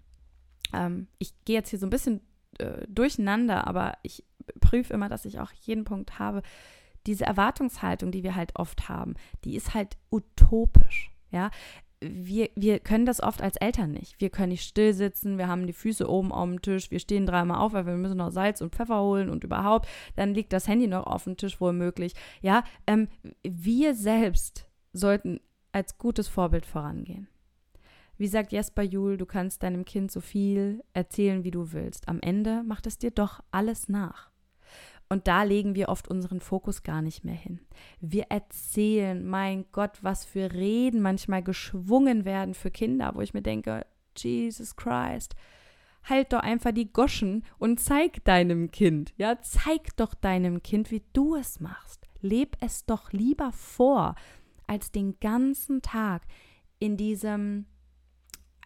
Ähm, ich gehe jetzt hier so ein bisschen äh, durcheinander, aber ich prüfe immer, dass ich auch jeden Punkt habe. Diese Erwartungshaltung, die wir halt oft haben, die ist halt utopisch. Ja, wir, wir können das oft als Eltern nicht. Wir können nicht still sitzen, wir haben die Füße oben auf dem Tisch, wir stehen dreimal auf, weil wir müssen noch Salz und Pfeffer holen und überhaupt, dann liegt das Handy noch auf dem Tisch womöglich. Ja, ähm, wir selbst sollten als gutes Vorbild vorangehen. Wie sagt Jesper Juhl, du kannst deinem Kind so viel erzählen, wie du willst. Am Ende macht es dir doch alles nach. Und da legen wir oft unseren Fokus gar nicht mehr hin. Wir erzählen, mein Gott, was für Reden manchmal geschwungen werden für Kinder, wo ich mir denke, Jesus Christ, halt doch einfach die Goschen und zeig deinem Kind, ja, zeig doch deinem Kind, wie du es machst. Leb es doch lieber vor, als den ganzen Tag in diesem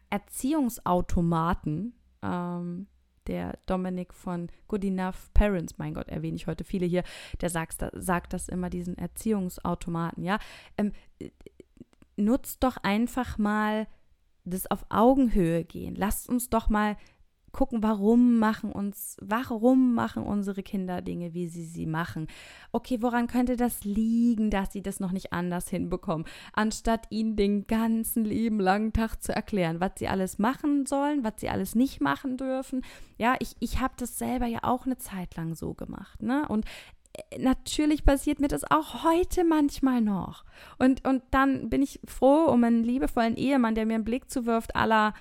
Erziehungsautomaten ähm, der Dominik von Good Enough Parents, mein Gott, erwähne ich heute viele hier, der sagt, sagt das immer, diesen Erziehungsautomaten, ja. Ähm, nutzt doch einfach mal das auf Augenhöhe gehen. Lasst uns doch mal gucken, warum machen uns, warum machen unsere Kinder Dinge, wie sie sie machen. Okay, woran könnte das liegen, dass sie das noch nicht anders hinbekommen, anstatt ihnen den ganzen lieben langen Tag zu erklären, was sie alles machen sollen, was sie alles nicht machen dürfen. Ja, ich, ich habe das selber ja auch eine Zeit lang so gemacht, ne? Und äh, natürlich passiert mir das auch heute manchmal noch. Und, und dann bin ich froh um einen liebevollen Ehemann, der mir einen Blick zuwirft, aller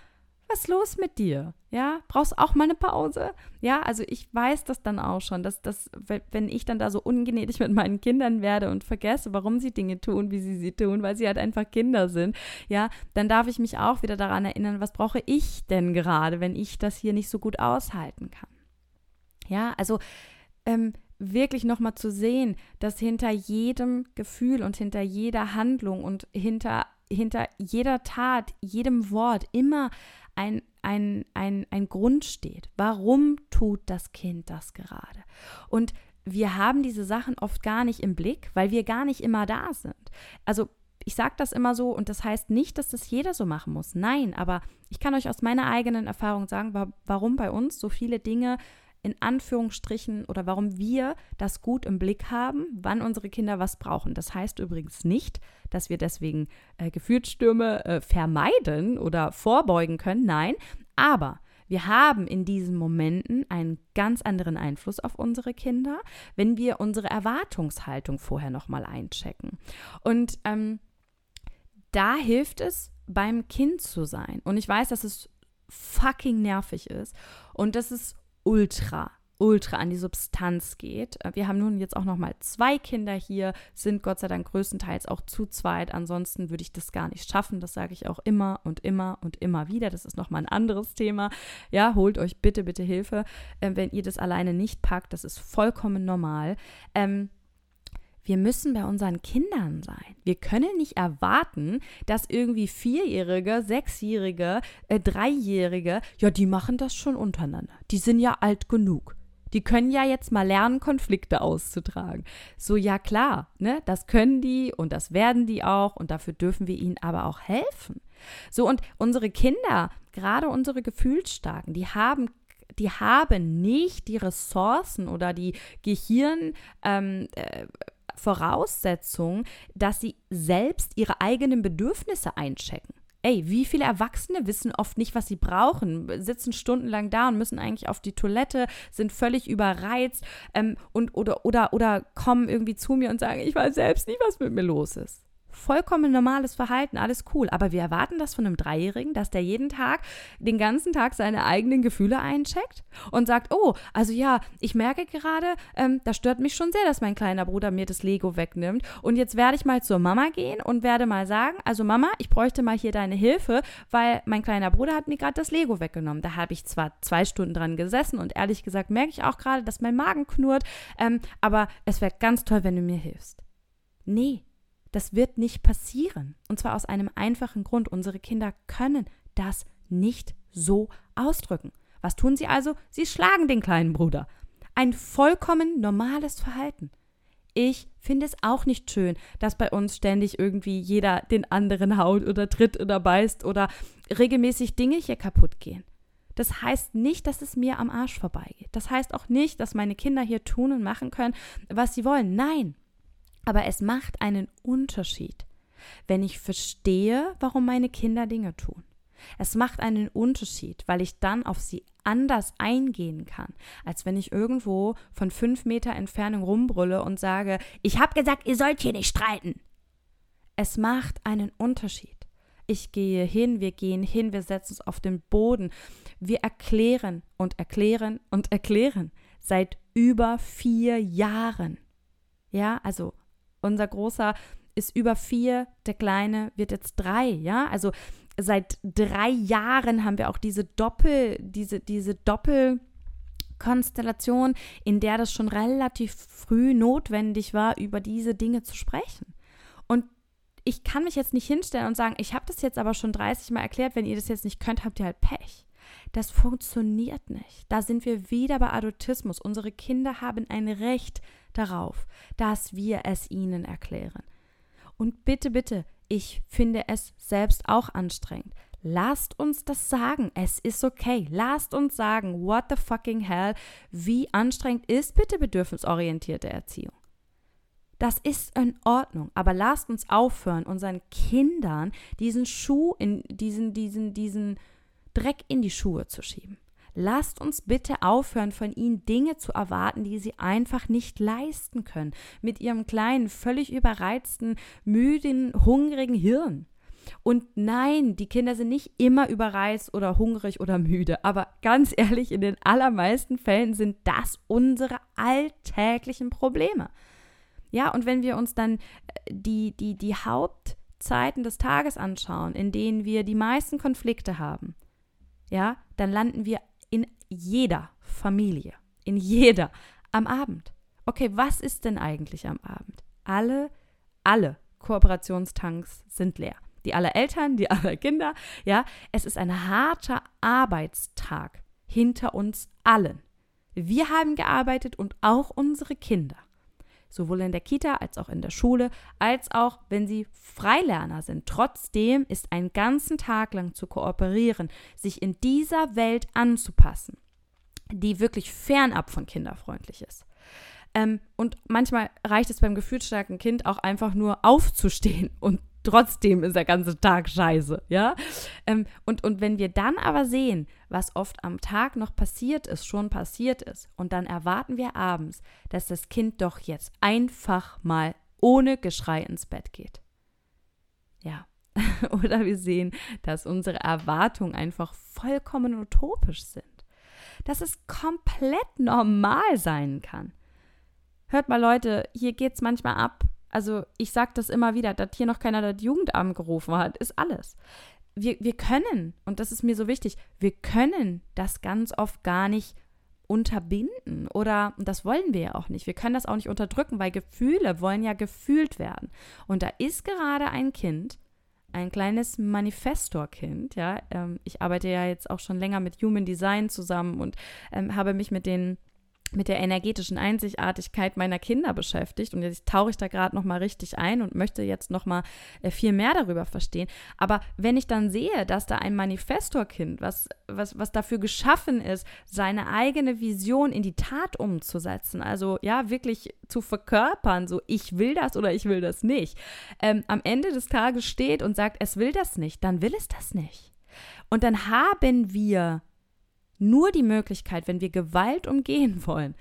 was ist los mit dir? Ja, brauchst auch mal eine Pause? Ja, also ich weiß das dann auch schon, dass das, wenn ich dann da so ungnädig mit meinen Kindern werde und vergesse, warum sie Dinge tun, wie sie sie tun, weil sie halt einfach Kinder sind, ja, dann darf ich mich auch wieder daran erinnern, was brauche ich denn gerade, wenn ich das hier nicht so gut aushalten kann? Ja, also ähm, wirklich nochmal zu sehen, dass hinter jedem Gefühl und hinter jeder Handlung und hinter hinter jeder Tat, jedem Wort immer ein, ein, ein, ein Grund steht. Warum tut das Kind das gerade? Und wir haben diese Sachen oft gar nicht im Blick, weil wir gar nicht immer da sind. Also ich sage das immer so und das heißt nicht, dass das jeder so machen muss. Nein, aber ich kann euch aus meiner eigenen Erfahrung sagen, warum bei uns so viele Dinge in Anführungsstrichen oder warum wir das gut im Blick haben, wann unsere Kinder was brauchen. Das heißt übrigens nicht, dass wir deswegen äh, Gefühlsstürme äh, vermeiden oder vorbeugen können. Nein, aber wir haben in diesen Momenten einen ganz anderen Einfluss auf unsere Kinder, wenn wir unsere Erwartungshaltung vorher nochmal einchecken. Und ähm, da hilft es, beim Kind zu sein. Und ich weiß, dass es fucking nervig ist und dass es ultra ultra an die Substanz geht. Äh, wir haben nun jetzt auch noch mal zwei Kinder hier, sind Gott sei Dank größtenteils auch zu zweit. Ansonsten würde ich das gar nicht schaffen. Das sage ich auch immer und immer und immer wieder. Das ist noch mal ein anderes Thema. Ja, holt euch bitte, bitte Hilfe, äh, wenn ihr das alleine nicht packt. Das ist vollkommen normal. Ähm, wir müssen bei unseren Kindern sein. Wir können nicht erwarten, dass irgendwie Vierjährige, Sechsjährige, äh, Dreijährige, ja, die machen das schon untereinander. Die sind ja alt genug. Die können ja jetzt mal lernen, Konflikte auszutragen. So, ja klar, ne, das können die und das werden die auch und dafür dürfen wir ihnen aber auch helfen. So, und unsere Kinder, gerade unsere Gefühlsstarken, die haben die haben nicht die Ressourcen oder die Gehirn, ähm, äh, Voraussetzung, dass sie selbst ihre eigenen Bedürfnisse einchecken. Ey, wie viele Erwachsene wissen oft nicht, was sie brauchen, sitzen stundenlang da und müssen eigentlich auf die Toilette, sind völlig überreizt ähm, und oder oder oder kommen irgendwie zu mir und sagen, ich weiß selbst nicht, was mit mir los ist vollkommen normales Verhalten, alles cool. Aber wir erwarten das von einem Dreijährigen, dass der jeden Tag, den ganzen Tag seine eigenen Gefühle eincheckt und sagt, oh, also ja, ich merke gerade, ähm, das stört mich schon sehr, dass mein kleiner Bruder mir das Lego wegnimmt. Und jetzt werde ich mal zur Mama gehen und werde mal sagen, also Mama, ich bräuchte mal hier deine Hilfe, weil mein kleiner Bruder hat mir gerade das Lego weggenommen. Da habe ich zwar zwei Stunden dran gesessen und ehrlich gesagt merke ich auch gerade, dass mein Magen knurrt, ähm, aber es wäre ganz toll, wenn du mir hilfst. Nee, das wird nicht passieren. Und zwar aus einem einfachen Grund. Unsere Kinder können das nicht so ausdrücken. Was tun sie also? Sie schlagen den kleinen Bruder. Ein vollkommen normales Verhalten. Ich finde es auch nicht schön, dass bei uns ständig irgendwie jeder den anderen haut oder tritt oder beißt oder regelmäßig Dinge hier kaputt gehen. Das heißt nicht, dass es mir am Arsch vorbeigeht. Das heißt auch nicht, dass meine Kinder hier tun und machen können, was sie wollen. Nein, aber es macht einen Unterschied, wenn ich verstehe, warum meine Kinder Dinge tun. Es macht einen Unterschied, weil ich dann auf sie anders eingehen kann, als wenn ich irgendwo von fünf Meter Entfernung rumbrülle und sage, ich habe gesagt, ihr sollt hier nicht streiten. Es macht einen Unterschied. Ich gehe hin, wir gehen hin, wir setzen uns auf den Boden. Wir erklären und erklären und erklären seit über vier Jahren. Ja, also unser Großer ist über vier, der Kleine wird jetzt drei, ja. Also seit drei Jahren haben wir auch diese Doppel, diese, diese Doppelkonstellation, in der das schon relativ früh notwendig war, über diese Dinge zu sprechen. Und ich kann mich jetzt nicht hinstellen und sagen, ich habe das jetzt aber schon 30 Mal erklärt, wenn ihr das jetzt nicht könnt, habt ihr halt Pech. Das funktioniert nicht. Da sind wir wieder bei Adultismus. Unsere Kinder haben ein Recht darauf, dass wir es ihnen erklären. Und bitte, bitte, ich finde es selbst auch anstrengend. Lasst uns das sagen. Es ist okay. Lasst uns sagen, what the fucking hell, wie anstrengend ist bitte bedürfnisorientierte Erziehung. Das ist in Ordnung, aber lasst uns aufhören, unseren Kindern diesen Schuh in diesen, diesen, diesen Dreck in die Schuhe zu schieben. Lasst uns bitte aufhören, von ihnen Dinge zu erwarten, die sie einfach nicht leisten können, mit ihrem kleinen, völlig überreizten, müden, hungrigen Hirn. Und nein, die Kinder sind nicht immer überreizt oder hungrig oder müde, aber ganz ehrlich, in den allermeisten Fällen sind das unsere alltäglichen Probleme. Ja, und wenn wir uns dann äh, die, die, die Hauptzeiten des Tages anschauen, in denen wir die meisten Konflikte haben, ja, dann landen wir in jeder Familie, in jeder am Abend. Okay, was ist denn eigentlich am Abend? Alle, alle Kooperationstanks sind leer. die aller Eltern, die aller Kinder. Ja, es ist ein harter Arbeitstag hinter uns allen. Wir haben gearbeitet und auch unsere Kinder. Sowohl in der Kita als auch in der Schule, als auch wenn sie Freilerner sind. Trotzdem ist einen ganzen Tag lang zu kooperieren, sich in dieser Welt anzupassen, die wirklich fernab von kinderfreundlich ist. Ähm, und manchmal reicht es beim gefühlsstarken Kind auch einfach nur aufzustehen und trotzdem ist der ganze Tag scheiße, ja? Ähm, und, und wenn wir dann aber sehen, was oft am Tag noch passiert ist, schon passiert ist, und dann erwarten wir abends, dass das Kind doch jetzt einfach mal ohne Geschrei ins Bett geht. Ja. Oder wir sehen, dass unsere Erwartungen einfach vollkommen utopisch sind. Dass es komplett normal sein kann. Hört mal, Leute, hier geht es manchmal ab. Also, ich sage das immer wieder, dass hier noch keiner das Jugendamt gerufen hat, ist alles. Wir, wir können, und das ist mir so wichtig, wir können das ganz oft gar nicht unterbinden oder und das wollen wir ja auch nicht. Wir können das auch nicht unterdrücken, weil Gefühle wollen ja gefühlt werden. Und da ist gerade ein Kind, ein kleines Manifestor-Kind, ja. Ähm, ich arbeite ja jetzt auch schon länger mit Human Design zusammen und ähm, habe mich mit den mit der energetischen Einzigartigkeit meiner Kinder beschäftigt und jetzt tauche ich da gerade noch mal richtig ein und möchte jetzt noch mal äh, viel mehr darüber verstehen. Aber wenn ich dann sehe, dass da ein Manifestorkind, was, was, was dafür geschaffen ist, seine eigene Vision in die Tat umzusetzen, also ja, wirklich zu verkörpern, so ich will das oder ich will das nicht, ähm, am Ende des Tages steht und sagt, es will das nicht, dann will es das nicht. Und dann haben wir nur die Möglichkeit, wenn wir Gewalt umgehen wollen,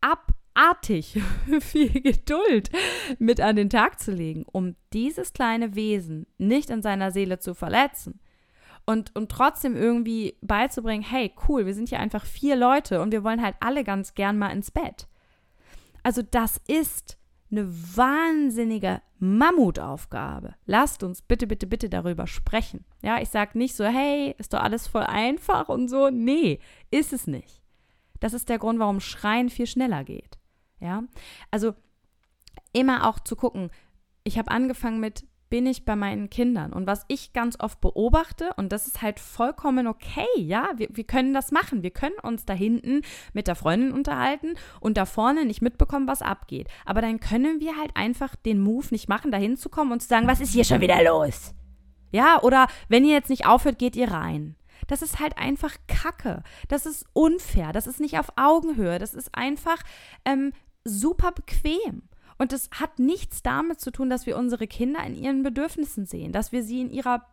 abartig viel Geduld mit an den Tag zu legen, um dieses kleine Wesen nicht in seiner Seele zu verletzen. Und, und trotzdem irgendwie beizubringen, hey, cool, wir sind hier einfach vier Leute und wir wollen halt alle ganz gern mal ins Bett. Also das ist eine wahnsinnige Mammutaufgabe. Lasst uns bitte, bitte, bitte darüber sprechen. Ja, ich sage nicht so, hey, ist doch alles voll einfach und so. Nee, ist es nicht. Das ist der Grund, warum Schreien viel schneller geht. Ja, also immer auch zu gucken. Ich habe angefangen mit bin ich bei meinen Kindern. Und was ich ganz oft beobachte, und das ist halt vollkommen okay, ja, wir, wir können das machen. Wir können uns da hinten mit der Freundin unterhalten und da vorne nicht mitbekommen, was abgeht. Aber dann können wir halt einfach den Move nicht machen, da hinzukommen und zu sagen, was ist hier schon wieder los? Ja, oder wenn ihr jetzt nicht aufhört, geht ihr rein. Das ist halt einfach Kacke. Das ist unfair. Das ist nicht auf Augenhöhe. Das ist einfach ähm, super bequem. Und es hat nichts damit zu tun, dass wir unsere Kinder in ihren Bedürfnissen sehen, dass wir sie in ihrer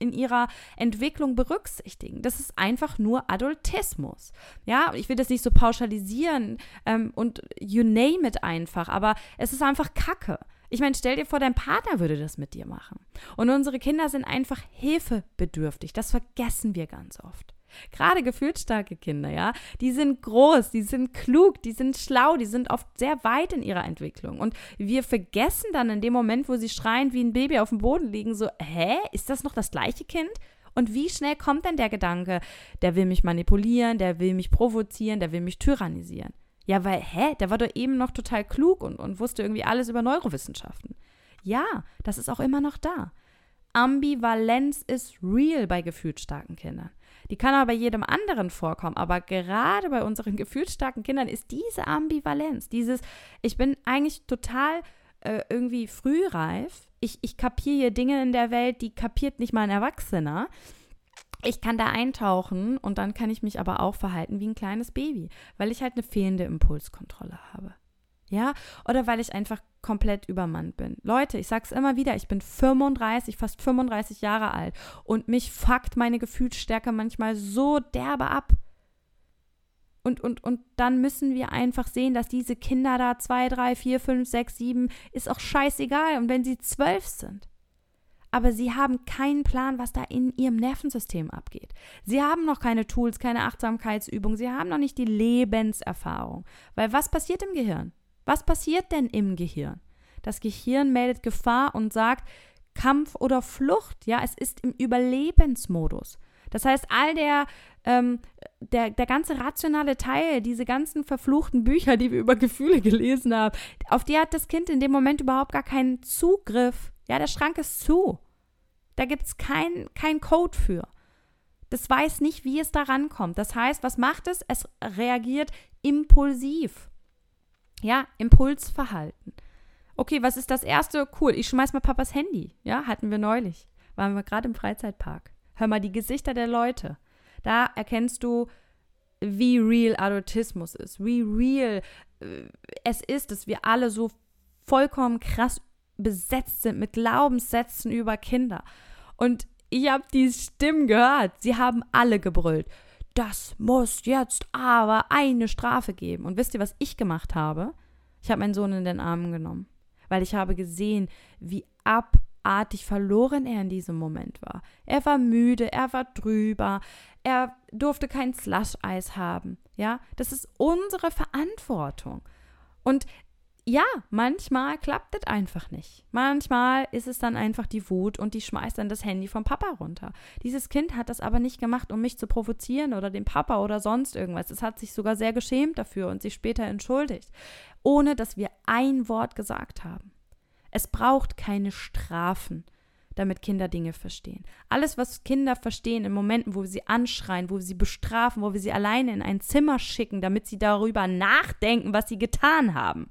in ihrer Entwicklung berücksichtigen. Das ist einfach nur Adultismus. Ja, ich will das nicht so pauschalisieren ähm, und you name it einfach, aber es ist einfach Kacke. Ich meine, stell dir vor, dein Partner würde das mit dir machen. Und unsere Kinder sind einfach hilfebedürftig. Das vergessen wir ganz oft. Gerade gefühlsstarke Kinder, ja, die sind groß, die sind klug, die sind schlau, die sind oft sehr weit in ihrer Entwicklung. Und wir vergessen dann in dem Moment, wo sie schreien wie ein Baby auf dem Boden liegen, so, hä, ist das noch das gleiche Kind? Und wie schnell kommt denn der Gedanke, der will mich manipulieren, der will mich provozieren, der will mich tyrannisieren? Ja, weil, hä, der war doch eben noch total klug und, und wusste irgendwie alles über Neurowissenschaften. Ja, das ist auch immer noch da. Ambivalenz ist real bei gefühlsstarken Kindern. Die kann aber bei jedem anderen vorkommen. Aber gerade bei unseren gefühlsstarken Kindern ist diese Ambivalenz, dieses, ich bin eigentlich total äh, irgendwie frühreif. Ich, ich kapiere hier Dinge in der Welt, die kapiert nicht mal ein Erwachsener. Ich kann da eintauchen und dann kann ich mich aber auch verhalten wie ein kleines Baby, weil ich halt eine fehlende Impulskontrolle habe. Ja, oder weil ich einfach komplett übermannt bin. Leute, ich sag's immer wieder, ich bin 35, fast 35 Jahre alt und mich fuckt meine Gefühlsstärke manchmal so derbe ab. Und, und, und dann müssen wir einfach sehen, dass diese Kinder da 2, 3, 4, 5, 6, 7, ist auch scheißegal. Und wenn sie zwölf sind. Aber sie haben keinen Plan, was da in ihrem Nervensystem abgeht. Sie haben noch keine Tools, keine Achtsamkeitsübung, sie haben noch nicht die Lebenserfahrung. Weil was passiert im Gehirn? Was passiert denn im Gehirn? Das Gehirn meldet Gefahr und sagt Kampf oder Flucht. Ja, es ist im Überlebensmodus. Das heißt, all der, ähm, der, der ganze rationale Teil, diese ganzen verfluchten Bücher, die wir über Gefühle gelesen haben, auf die hat das Kind in dem Moment überhaupt gar keinen Zugriff. Ja, der Schrank ist zu. Da gibt es keinen kein Code für. Das weiß nicht, wie es da rankommt. Das heißt, was macht es? Es reagiert impulsiv. Ja, Impulsverhalten. Okay, was ist das erste? Cool, ich schmeiß mal Papas Handy. Ja, hatten wir neulich. Waren wir gerade im Freizeitpark. Hör mal die Gesichter der Leute. Da erkennst du, wie real Adultismus ist, wie real äh, es ist, dass wir alle so vollkommen krass besetzt sind mit Glaubenssätzen über Kinder. Und ich habe die Stimmen gehört. Sie haben alle gebrüllt. Das muss jetzt aber eine Strafe geben. Und wisst ihr, was ich gemacht habe? Ich habe meinen Sohn in den Armen genommen, weil ich habe gesehen, wie abartig verloren er in diesem Moment war. Er war müde, er war drüber, er durfte kein Slush-Eis haben. Ja, das ist unsere Verantwortung. Und ja, manchmal klappt das einfach nicht. Manchmal ist es dann einfach die Wut und die schmeißt dann das Handy vom Papa runter. Dieses Kind hat das aber nicht gemacht, um mich zu provozieren oder den Papa oder sonst irgendwas. Es hat sich sogar sehr geschämt dafür und sich später entschuldigt, ohne dass wir ein Wort gesagt haben. Es braucht keine Strafen, damit Kinder Dinge verstehen. Alles, was Kinder verstehen in Momenten, wo wir sie anschreien, wo wir sie bestrafen, wo wir sie alleine in ein Zimmer schicken, damit sie darüber nachdenken, was sie getan haben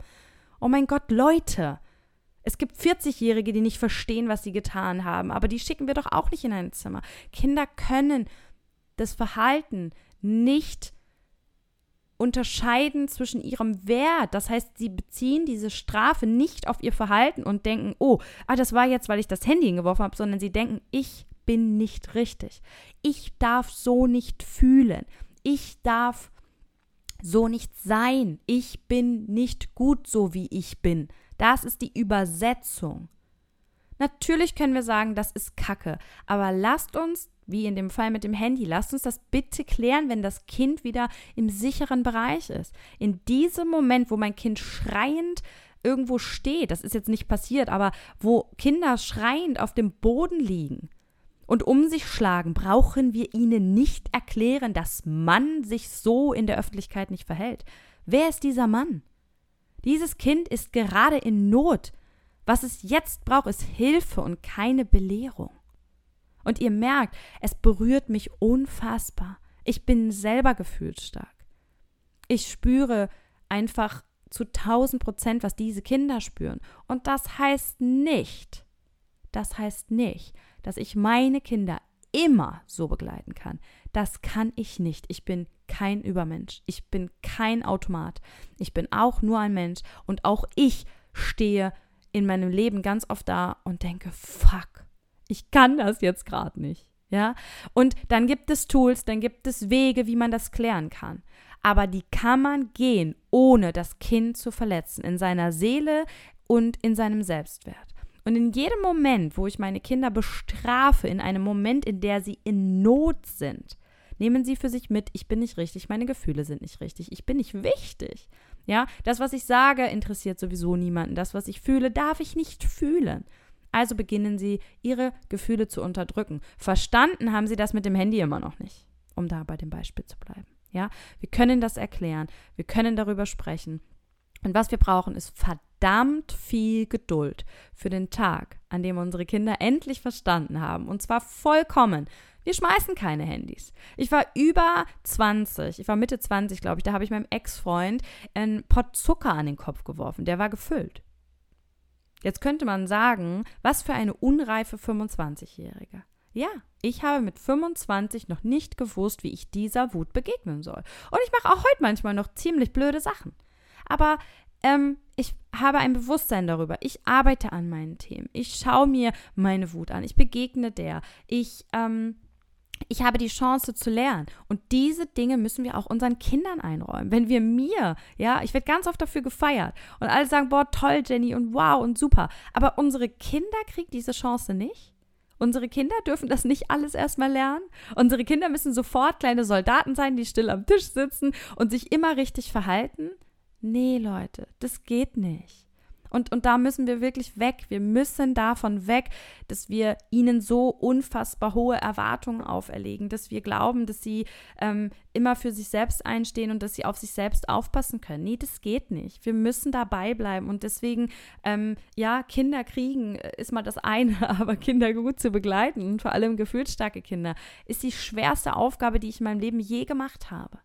Oh mein Gott, Leute. Es gibt 40-Jährige, die nicht verstehen, was sie getan haben, aber die schicken wir doch auch nicht in ein Zimmer. Kinder können das Verhalten nicht unterscheiden zwischen ihrem Wert. Das heißt, sie beziehen diese Strafe nicht auf ihr Verhalten und denken, oh, ah, das war jetzt, weil ich das Handy hingeworfen habe, sondern sie denken, ich bin nicht richtig. Ich darf so nicht fühlen. Ich darf so nicht sein. Ich bin nicht gut so, wie ich bin. Das ist die Übersetzung. Natürlich können wir sagen, das ist Kacke, aber lasst uns, wie in dem Fall mit dem Handy, lasst uns das bitte klären, wenn das Kind wieder im sicheren Bereich ist. In diesem Moment, wo mein Kind schreiend irgendwo steht, das ist jetzt nicht passiert, aber wo Kinder schreiend auf dem Boden liegen, und um sich schlagen, brauchen wir ihnen nicht erklären, dass Mann sich so in der Öffentlichkeit nicht verhält. Wer ist dieser Mann? Dieses Kind ist gerade in Not. Was es jetzt braucht, ist Hilfe und keine Belehrung. Und ihr merkt, es berührt mich unfassbar. Ich bin selber gefühlsstark. Ich spüre einfach zu 1000 Prozent, was diese Kinder spüren. Und das heißt nicht, das heißt nicht, dass ich meine Kinder immer so begleiten kann. Das kann ich nicht. Ich bin kein Übermensch. Ich bin kein Automat. Ich bin auch nur ein Mensch und auch ich stehe in meinem Leben ganz oft da und denke, fuck, ich kann das jetzt gerade nicht. Ja? Und dann gibt es Tools, dann gibt es Wege, wie man das klären kann. Aber die kann man gehen, ohne das Kind zu verletzen, in seiner Seele und in seinem Selbstwert. Und in jedem Moment, wo ich meine Kinder bestrafe, in einem Moment, in der sie in Not sind, nehmen sie für sich mit, ich bin nicht richtig, meine Gefühle sind nicht richtig, ich bin nicht wichtig. Ja, das, was ich sage, interessiert sowieso niemanden. Das, was ich fühle, darf ich nicht fühlen. Also beginnen sie, ihre Gefühle zu unterdrücken. Verstanden haben sie das mit dem Handy immer noch nicht, um da bei dem Beispiel zu bleiben. Ja, wir können das erklären, wir können darüber sprechen. Und was wir brauchen, ist verdammt verdammt viel Geduld für den Tag, an dem unsere Kinder endlich verstanden haben. Und zwar vollkommen. Wir schmeißen keine Handys. Ich war über 20, ich war Mitte 20, glaube ich, da habe ich meinem Ex-Freund einen Pott Zucker an den Kopf geworfen. Der war gefüllt. Jetzt könnte man sagen, was für eine unreife 25-Jährige. Ja, ich habe mit 25 noch nicht gewusst, wie ich dieser Wut begegnen soll. Und ich mache auch heute manchmal noch ziemlich blöde Sachen. Aber ähm, ich habe ein Bewusstsein darüber. Ich arbeite an meinen Themen. Ich schaue mir meine Wut an. Ich begegne der. Ich, ähm, ich habe die Chance zu lernen. Und diese Dinge müssen wir auch unseren Kindern einräumen. Wenn wir mir, ja, ich werde ganz oft dafür gefeiert und alle sagen, boah, toll, Jenny und wow und super. Aber unsere Kinder kriegen diese Chance nicht. Unsere Kinder dürfen das nicht alles erstmal lernen. Unsere Kinder müssen sofort kleine Soldaten sein, die still am Tisch sitzen und sich immer richtig verhalten. Nee, Leute, das geht nicht. Und, und da müssen wir wirklich weg. Wir müssen davon weg, dass wir ihnen so unfassbar hohe Erwartungen auferlegen, dass wir glauben, dass sie ähm, immer für sich selbst einstehen und dass sie auf sich selbst aufpassen können. Nee, das geht nicht. Wir müssen dabei bleiben. Und deswegen, ähm, ja, Kinder kriegen ist mal das eine, aber Kinder gut zu begleiten und vor allem gefühlsstarke Kinder ist die schwerste Aufgabe, die ich in meinem Leben je gemacht habe.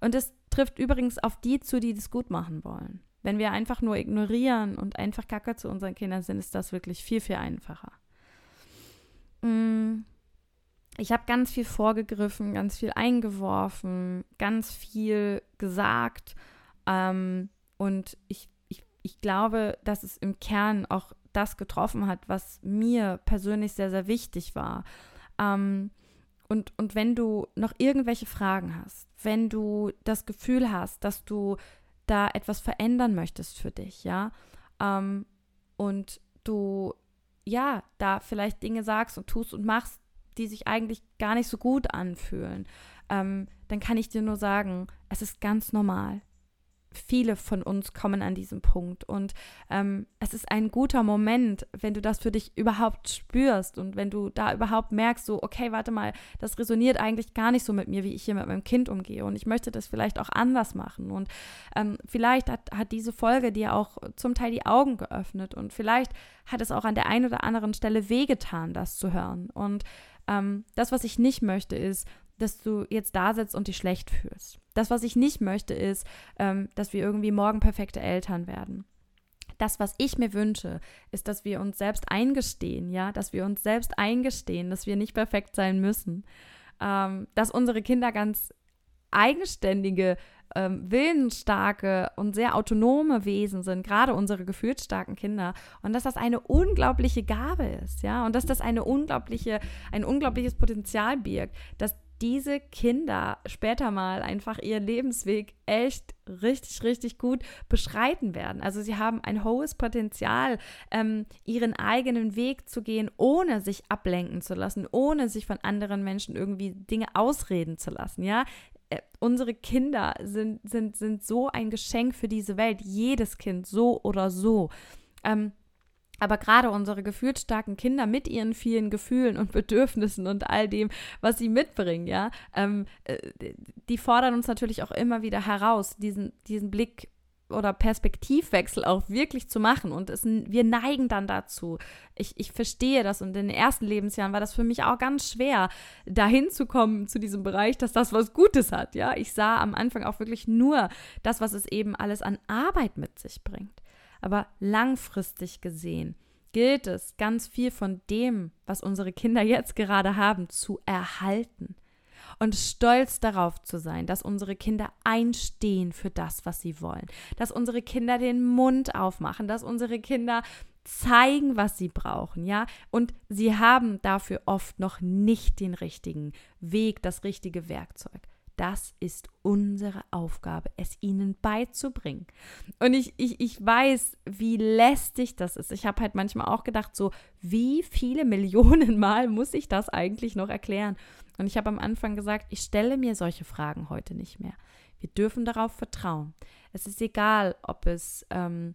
Und das trifft übrigens auf die zu, die das gut machen wollen. Wenn wir einfach nur ignorieren und einfach Kacke zu unseren Kindern sind, ist das wirklich viel, viel einfacher. Mm. Ich habe ganz viel vorgegriffen, ganz viel eingeworfen, ganz viel gesagt. Ähm, und ich, ich, ich glaube, dass es im Kern auch das getroffen hat, was mir persönlich sehr, sehr wichtig war. Ähm, und, und wenn du noch irgendwelche Fragen hast, wenn du das Gefühl hast, dass du da etwas verändern möchtest für dich, ja, ähm, und du, ja, da vielleicht Dinge sagst und tust und machst, die sich eigentlich gar nicht so gut anfühlen, ähm, dann kann ich dir nur sagen, es ist ganz normal viele von uns kommen an diesem Punkt. Und ähm, es ist ein guter Moment, wenn du das für dich überhaupt spürst und wenn du da überhaupt merkst, so, okay, warte mal, das resoniert eigentlich gar nicht so mit mir, wie ich hier mit meinem Kind umgehe. Und ich möchte das vielleicht auch anders machen. Und ähm, vielleicht hat, hat diese Folge dir auch zum Teil die Augen geöffnet. Und vielleicht hat es auch an der einen oder anderen Stelle wehgetan, das zu hören. Und ähm, das, was ich nicht möchte, ist, dass du jetzt da sitzt und dich schlecht fühlst. Das, was ich nicht möchte, ist, ähm, dass wir irgendwie morgen perfekte Eltern werden. Das, was ich mir wünsche, ist, dass wir uns selbst eingestehen, ja, dass wir uns selbst eingestehen, dass wir nicht perfekt sein müssen, ähm, dass unsere Kinder ganz eigenständige, ähm, willensstarke und sehr autonome Wesen sind, gerade unsere gefühlsstarken Kinder, und dass das eine unglaubliche Gabe ist, ja, und dass das eine unglaubliche, ein unglaubliches Potenzial birgt, dass diese Kinder später mal einfach ihren Lebensweg echt richtig, richtig gut beschreiten werden. Also sie haben ein hohes Potenzial, ähm, ihren eigenen Weg zu gehen, ohne sich ablenken zu lassen, ohne sich von anderen Menschen irgendwie Dinge ausreden zu lassen. Ja, äh, unsere Kinder sind, sind, sind so ein Geschenk für diese Welt. Jedes Kind, so oder so. Ähm, aber gerade unsere gefühlsstarken Kinder mit ihren vielen Gefühlen und Bedürfnissen und all dem, was sie mitbringen, ja, ähm, äh, die fordern uns natürlich auch immer wieder heraus, diesen, diesen Blick oder Perspektivwechsel auch wirklich zu machen. Und es, wir neigen dann dazu. Ich, ich verstehe das. Und in den ersten Lebensjahren war das für mich auch ganz schwer, dahin zu kommen zu diesem Bereich, dass das was Gutes hat. Ja, ich sah am Anfang auch wirklich nur das, was es eben alles an Arbeit mit sich bringt. Aber langfristig gesehen gilt es, ganz viel von dem, was unsere Kinder jetzt gerade haben, zu erhalten und stolz darauf zu sein, dass unsere Kinder einstehen für das, was sie wollen, dass unsere Kinder den Mund aufmachen, dass unsere Kinder zeigen, was sie brauchen, ja? Und sie haben dafür oft noch nicht den richtigen Weg, das richtige Werkzeug. Das ist unsere Aufgabe, es ihnen beizubringen. Und ich, ich, ich weiß, wie lästig das ist. Ich habe halt manchmal auch gedacht, so, wie viele Millionen Mal muss ich das eigentlich noch erklären? Und ich habe am Anfang gesagt, ich stelle mir solche Fragen heute nicht mehr. Wir dürfen darauf vertrauen. Es ist egal, ob es ähm,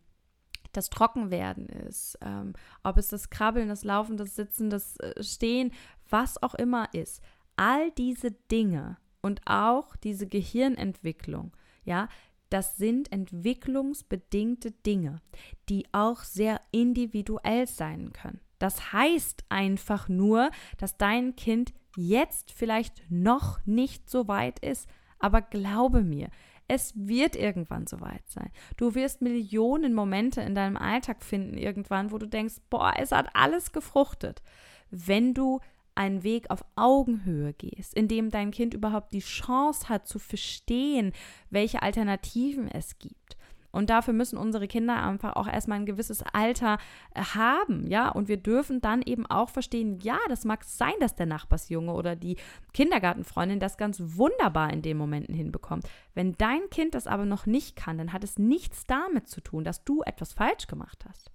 das Trockenwerden ist, ähm, ob es das Krabbeln, das Laufen, das Sitzen, das äh, Stehen, was auch immer ist. All diese Dinge und auch diese Gehirnentwicklung, ja, das sind entwicklungsbedingte Dinge, die auch sehr individuell sein können. Das heißt einfach nur, dass dein Kind jetzt vielleicht noch nicht so weit ist, aber glaube mir, es wird irgendwann so weit sein. Du wirst Millionen Momente in deinem Alltag finden irgendwann, wo du denkst, boah, es hat alles gefruchtet. Wenn du einen Weg auf Augenhöhe gehst, in dem dein Kind überhaupt die Chance hat zu verstehen, welche Alternativen es gibt. Und dafür müssen unsere Kinder einfach auch erstmal ein gewisses Alter äh, haben, ja. Und wir dürfen dann eben auch verstehen, ja, das mag sein, dass der Nachbarsjunge oder die Kindergartenfreundin das ganz wunderbar in den Momenten hinbekommt. Wenn dein Kind das aber noch nicht kann, dann hat es nichts damit zu tun, dass du etwas falsch gemacht hast.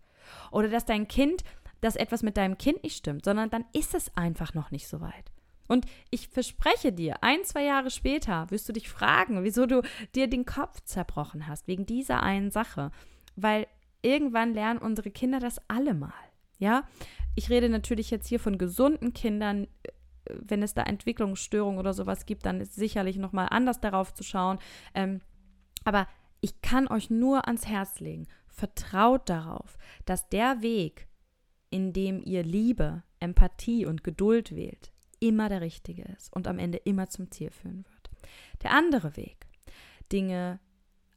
Oder dass dein Kind dass etwas mit deinem Kind nicht stimmt, sondern dann ist es einfach noch nicht so weit. Und ich verspreche dir, ein, zwei Jahre später wirst du dich fragen, wieso du dir den Kopf zerbrochen hast, wegen dieser einen Sache. Weil irgendwann lernen unsere Kinder das alle mal. Ja, ich rede natürlich jetzt hier von gesunden Kindern. Wenn es da Entwicklungsstörungen oder sowas gibt, dann ist sicherlich nochmal anders darauf zu schauen. Ähm, aber ich kann euch nur ans Herz legen, vertraut darauf, dass der Weg, in dem ihr Liebe, Empathie und Geduld wählt, immer der richtige ist und am Ende immer zum Ziel führen wird. Der andere Weg, Dinge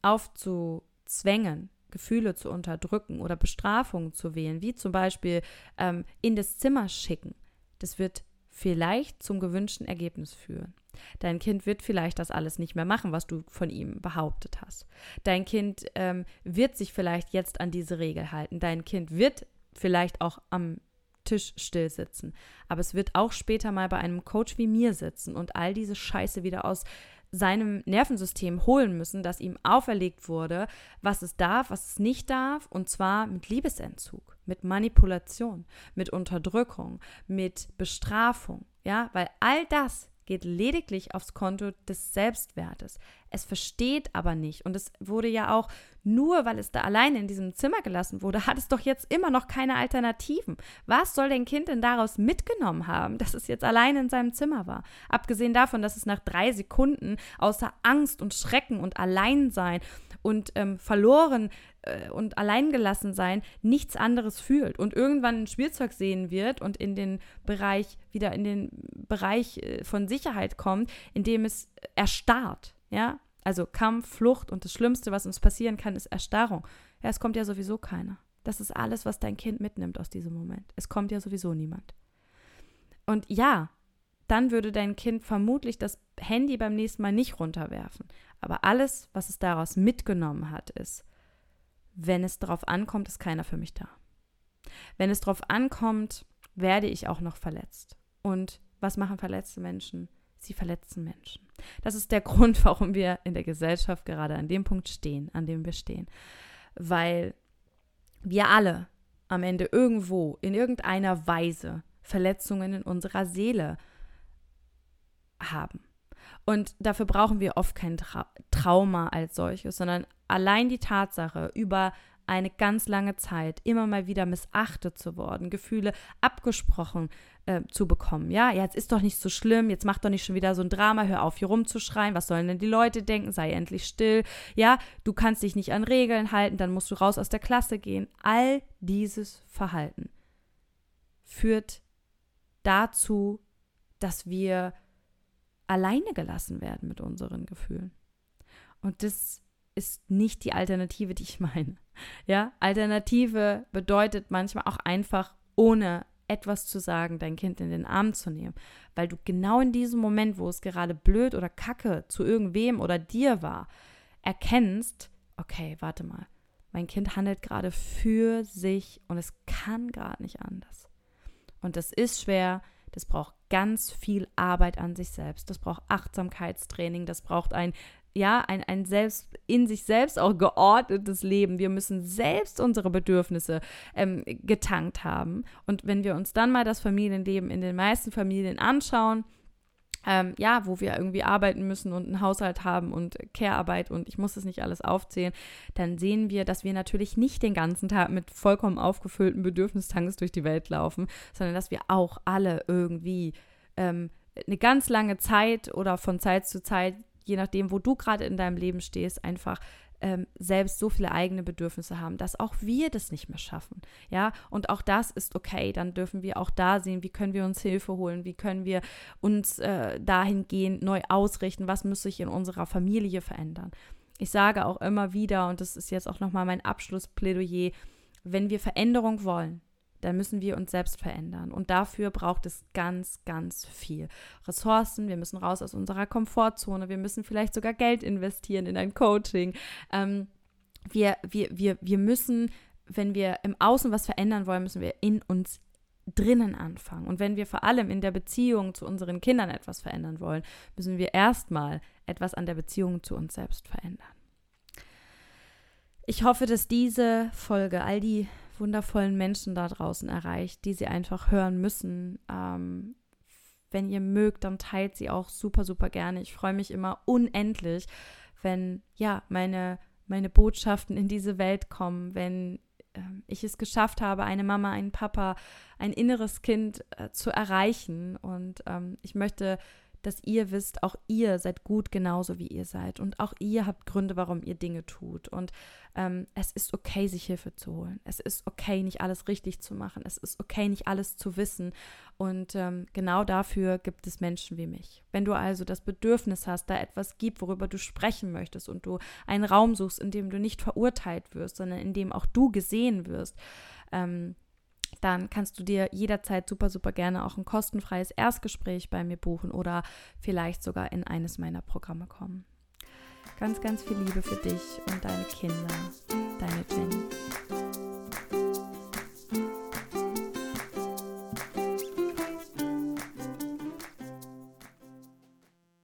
aufzuzwängen, Gefühle zu unterdrücken oder Bestrafungen zu wählen, wie zum Beispiel ähm, in das Zimmer schicken, das wird vielleicht zum gewünschten Ergebnis führen. Dein Kind wird vielleicht das alles nicht mehr machen, was du von ihm behauptet hast. Dein Kind ähm, wird sich vielleicht jetzt an diese Regel halten. Dein Kind wird vielleicht auch am Tisch still sitzen. Aber es wird auch später mal bei einem Coach wie mir sitzen und all diese Scheiße wieder aus seinem Nervensystem holen müssen, das ihm auferlegt wurde, was es darf, was es nicht darf, und zwar mit Liebesentzug, mit Manipulation, mit Unterdrückung, mit Bestrafung, ja, weil all das geht lediglich aufs Konto des Selbstwertes. Es versteht aber nicht. Und es wurde ja auch, nur weil es da alleine in diesem Zimmer gelassen wurde, hat es doch jetzt immer noch keine Alternativen. Was soll dein Kind denn daraus mitgenommen haben, dass es jetzt alleine in seinem Zimmer war? Abgesehen davon, dass es nach drei Sekunden außer Angst und Schrecken und Alleinsein und ähm, verloren äh, und alleingelassen sein nichts anderes fühlt und irgendwann ein Spielzeug sehen wird und in den Bereich, wieder in den Bereich äh, von Sicherheit kommt, in dem es erstarrt, ja. Also Kampf, Flucht und das Schlimmste, was uns passieren kann, ist Erstarrung. Ja, es kommt ja sowieso keiner. Das ist alles, was dein Kind mitnimmt aus diesem Moment. Es kommt ja sowieso niemand. Und ja, dann würde dein Kind vermutlich das Handy beim nächsten Mal nicht runterwerfen. Aber alles, was es daraus mitgenommen hat, ist, wenn es darauf ankommt, ist keiner für mich da. Wenn es darauf ankommt, werde ich auch noch verletzt. Und was machen verletzte Menschen? Sie verletzen Menschen. Das ist der Grund, warum wir in der Gesellschaft gerade an dem Punkt stehen, an dem wir stehen. Weil wir alle am Ende irgendwo, in irgendeiner Weise Verletzungen in unserer Seele haben. Und dafür brauchen wir oft kein Tra Trauma als solches, sondern allein die Tatsache, über eine ganz lange Zeit immer mal wieder missachtet zu worden, Gefühle abgesprochen äh, zu bekommen. Ja, jetzt ist doch nicht so schlimm, jetzt mach doch nicht schon wieder so ein Drama, hör auf, hier rumzuschreien, was sollen denn die Leute denken, sei endlich still. Ja, du kannst dich nicht an Regeln halten, dann musst du raus aus der Klasse gehen. All dieses Verhalten führt dazu, dass wir alleine gelassen werden mit unseren Gefühlen. Und das ist nicht die Alternative, die ich meine. Ja, Alternative bedeutet manchmal auch einfach ohne etwas zu sagen, dein Kind in den Arm zu nehmen, weil du genau in diesem Moment, wo es gerade blöd oder kacke zu irgendwem oder dir war, erkennst, okay, warte mal, mein Kind handelt gerade für sich und es kann gerade nicht anders. Und das ist schwer, das braucht ganz viel Arbeit an sich selbst. Das braucht Achtsamkeitstraining, das braucht ein ja, ein, ein selbst in sich selbst auch geordnetes Leben. Wir müssen selbst unsere Bedürfnisse ähm, getankt haben. Und wenn wir uns dann mal das Familienleben in den meisten Familien anschauen, ähm, ja, wo wir irgendwie arbeiten müssen und einen Haushalt haben und Care-Arbeit und ich muss das nicht alles aufzählen, dann sehen wir, dass wir natürlich nicht den ganzen Tag mit vollkommen aufgefüllten Bedürfnistanks durch die Welt laufen, sondern dass wir auch alle irgendwie ähm, eine ganz lange Zeit oder von Zeit zu Zeit, je nachdem, wo du gerade in deinem Leben stehst, einfach ähm, selbst so viele eigene Bedürfnisse haben, dass auch wir das nicht mehr schaffen. Ja, und auch das ist okay. Dann dürfen wir auch da sehen, wie können wir uns Hilfe holen, wie können wir uns äh, dahingehend neu ausrichten, was muss sich in unserer Familie verändern. Ich sage auch immer wieder, und das ist jetzt auch nochmal mein Abschlussplädoyer, wenn wir Veränderung wollen, dann müssen wir uns selbst verändern. Und dafür braucht es ganz, ganz viel Ressourcen. Wir müssen raus aus unserer Komfortzone. Wir müssen vielleicht sogar Geld investieren in ein Coaching. Ähm, wir, wir, wir, wir müssen, wenn wir im Außen was verändern wollen, müssen wir in uns drinnen anfangen. Und wenn wir vor allem in der Beziehung zu unseren Kindern etwas verändern wollen, müssen wir erstmal etwas an der Beziehung zu uns selbst verändern. Ich hoffe, dass diese Folge all die wundervollen Menschen da draußen erreicht, die sie einfach hören müssen. Ähm, wenn ihr mögt, dann teilt sie auch super, super gerne. Ich freue mich immer unendlich, wenn ja meine, meine Botschaften in diese Welt kommen, wenn ähm, ich es geschafft habe, eine Mama, einen Papa, ein inneres Kind äh, zu erreichen. Und ähm, ich möchte dass ihr wisst, auch ihr seid gut genauso wie ihr seid und auch ihr habt Gründe, warum ihr Dinge tut. Und ähm, es ist okay, sich Hilfe zu holen. Es ist okay, nicht alles richtig zu machen. Es ist okay, nicht alles zu wissen. Und ähm, genau dafür gibt es Menschen wie mich. Wenn du also das Bedürfnis hast, da etwas gibt, worüber du sprechen möchtest und du einen Raum suchst, in dem du nicht verurteilt wirst, sondern in dem auch du gesehen wirst, ähm, dann kannst du dir jederzeit super, super gerne auch ein kostenfreies Erstgespräch bei mir buchen oder vielleicht sogar in eines meiner Programme kommen. Ganz, ganz viel Liebe für dich und deine Kinder. Deine Jenny.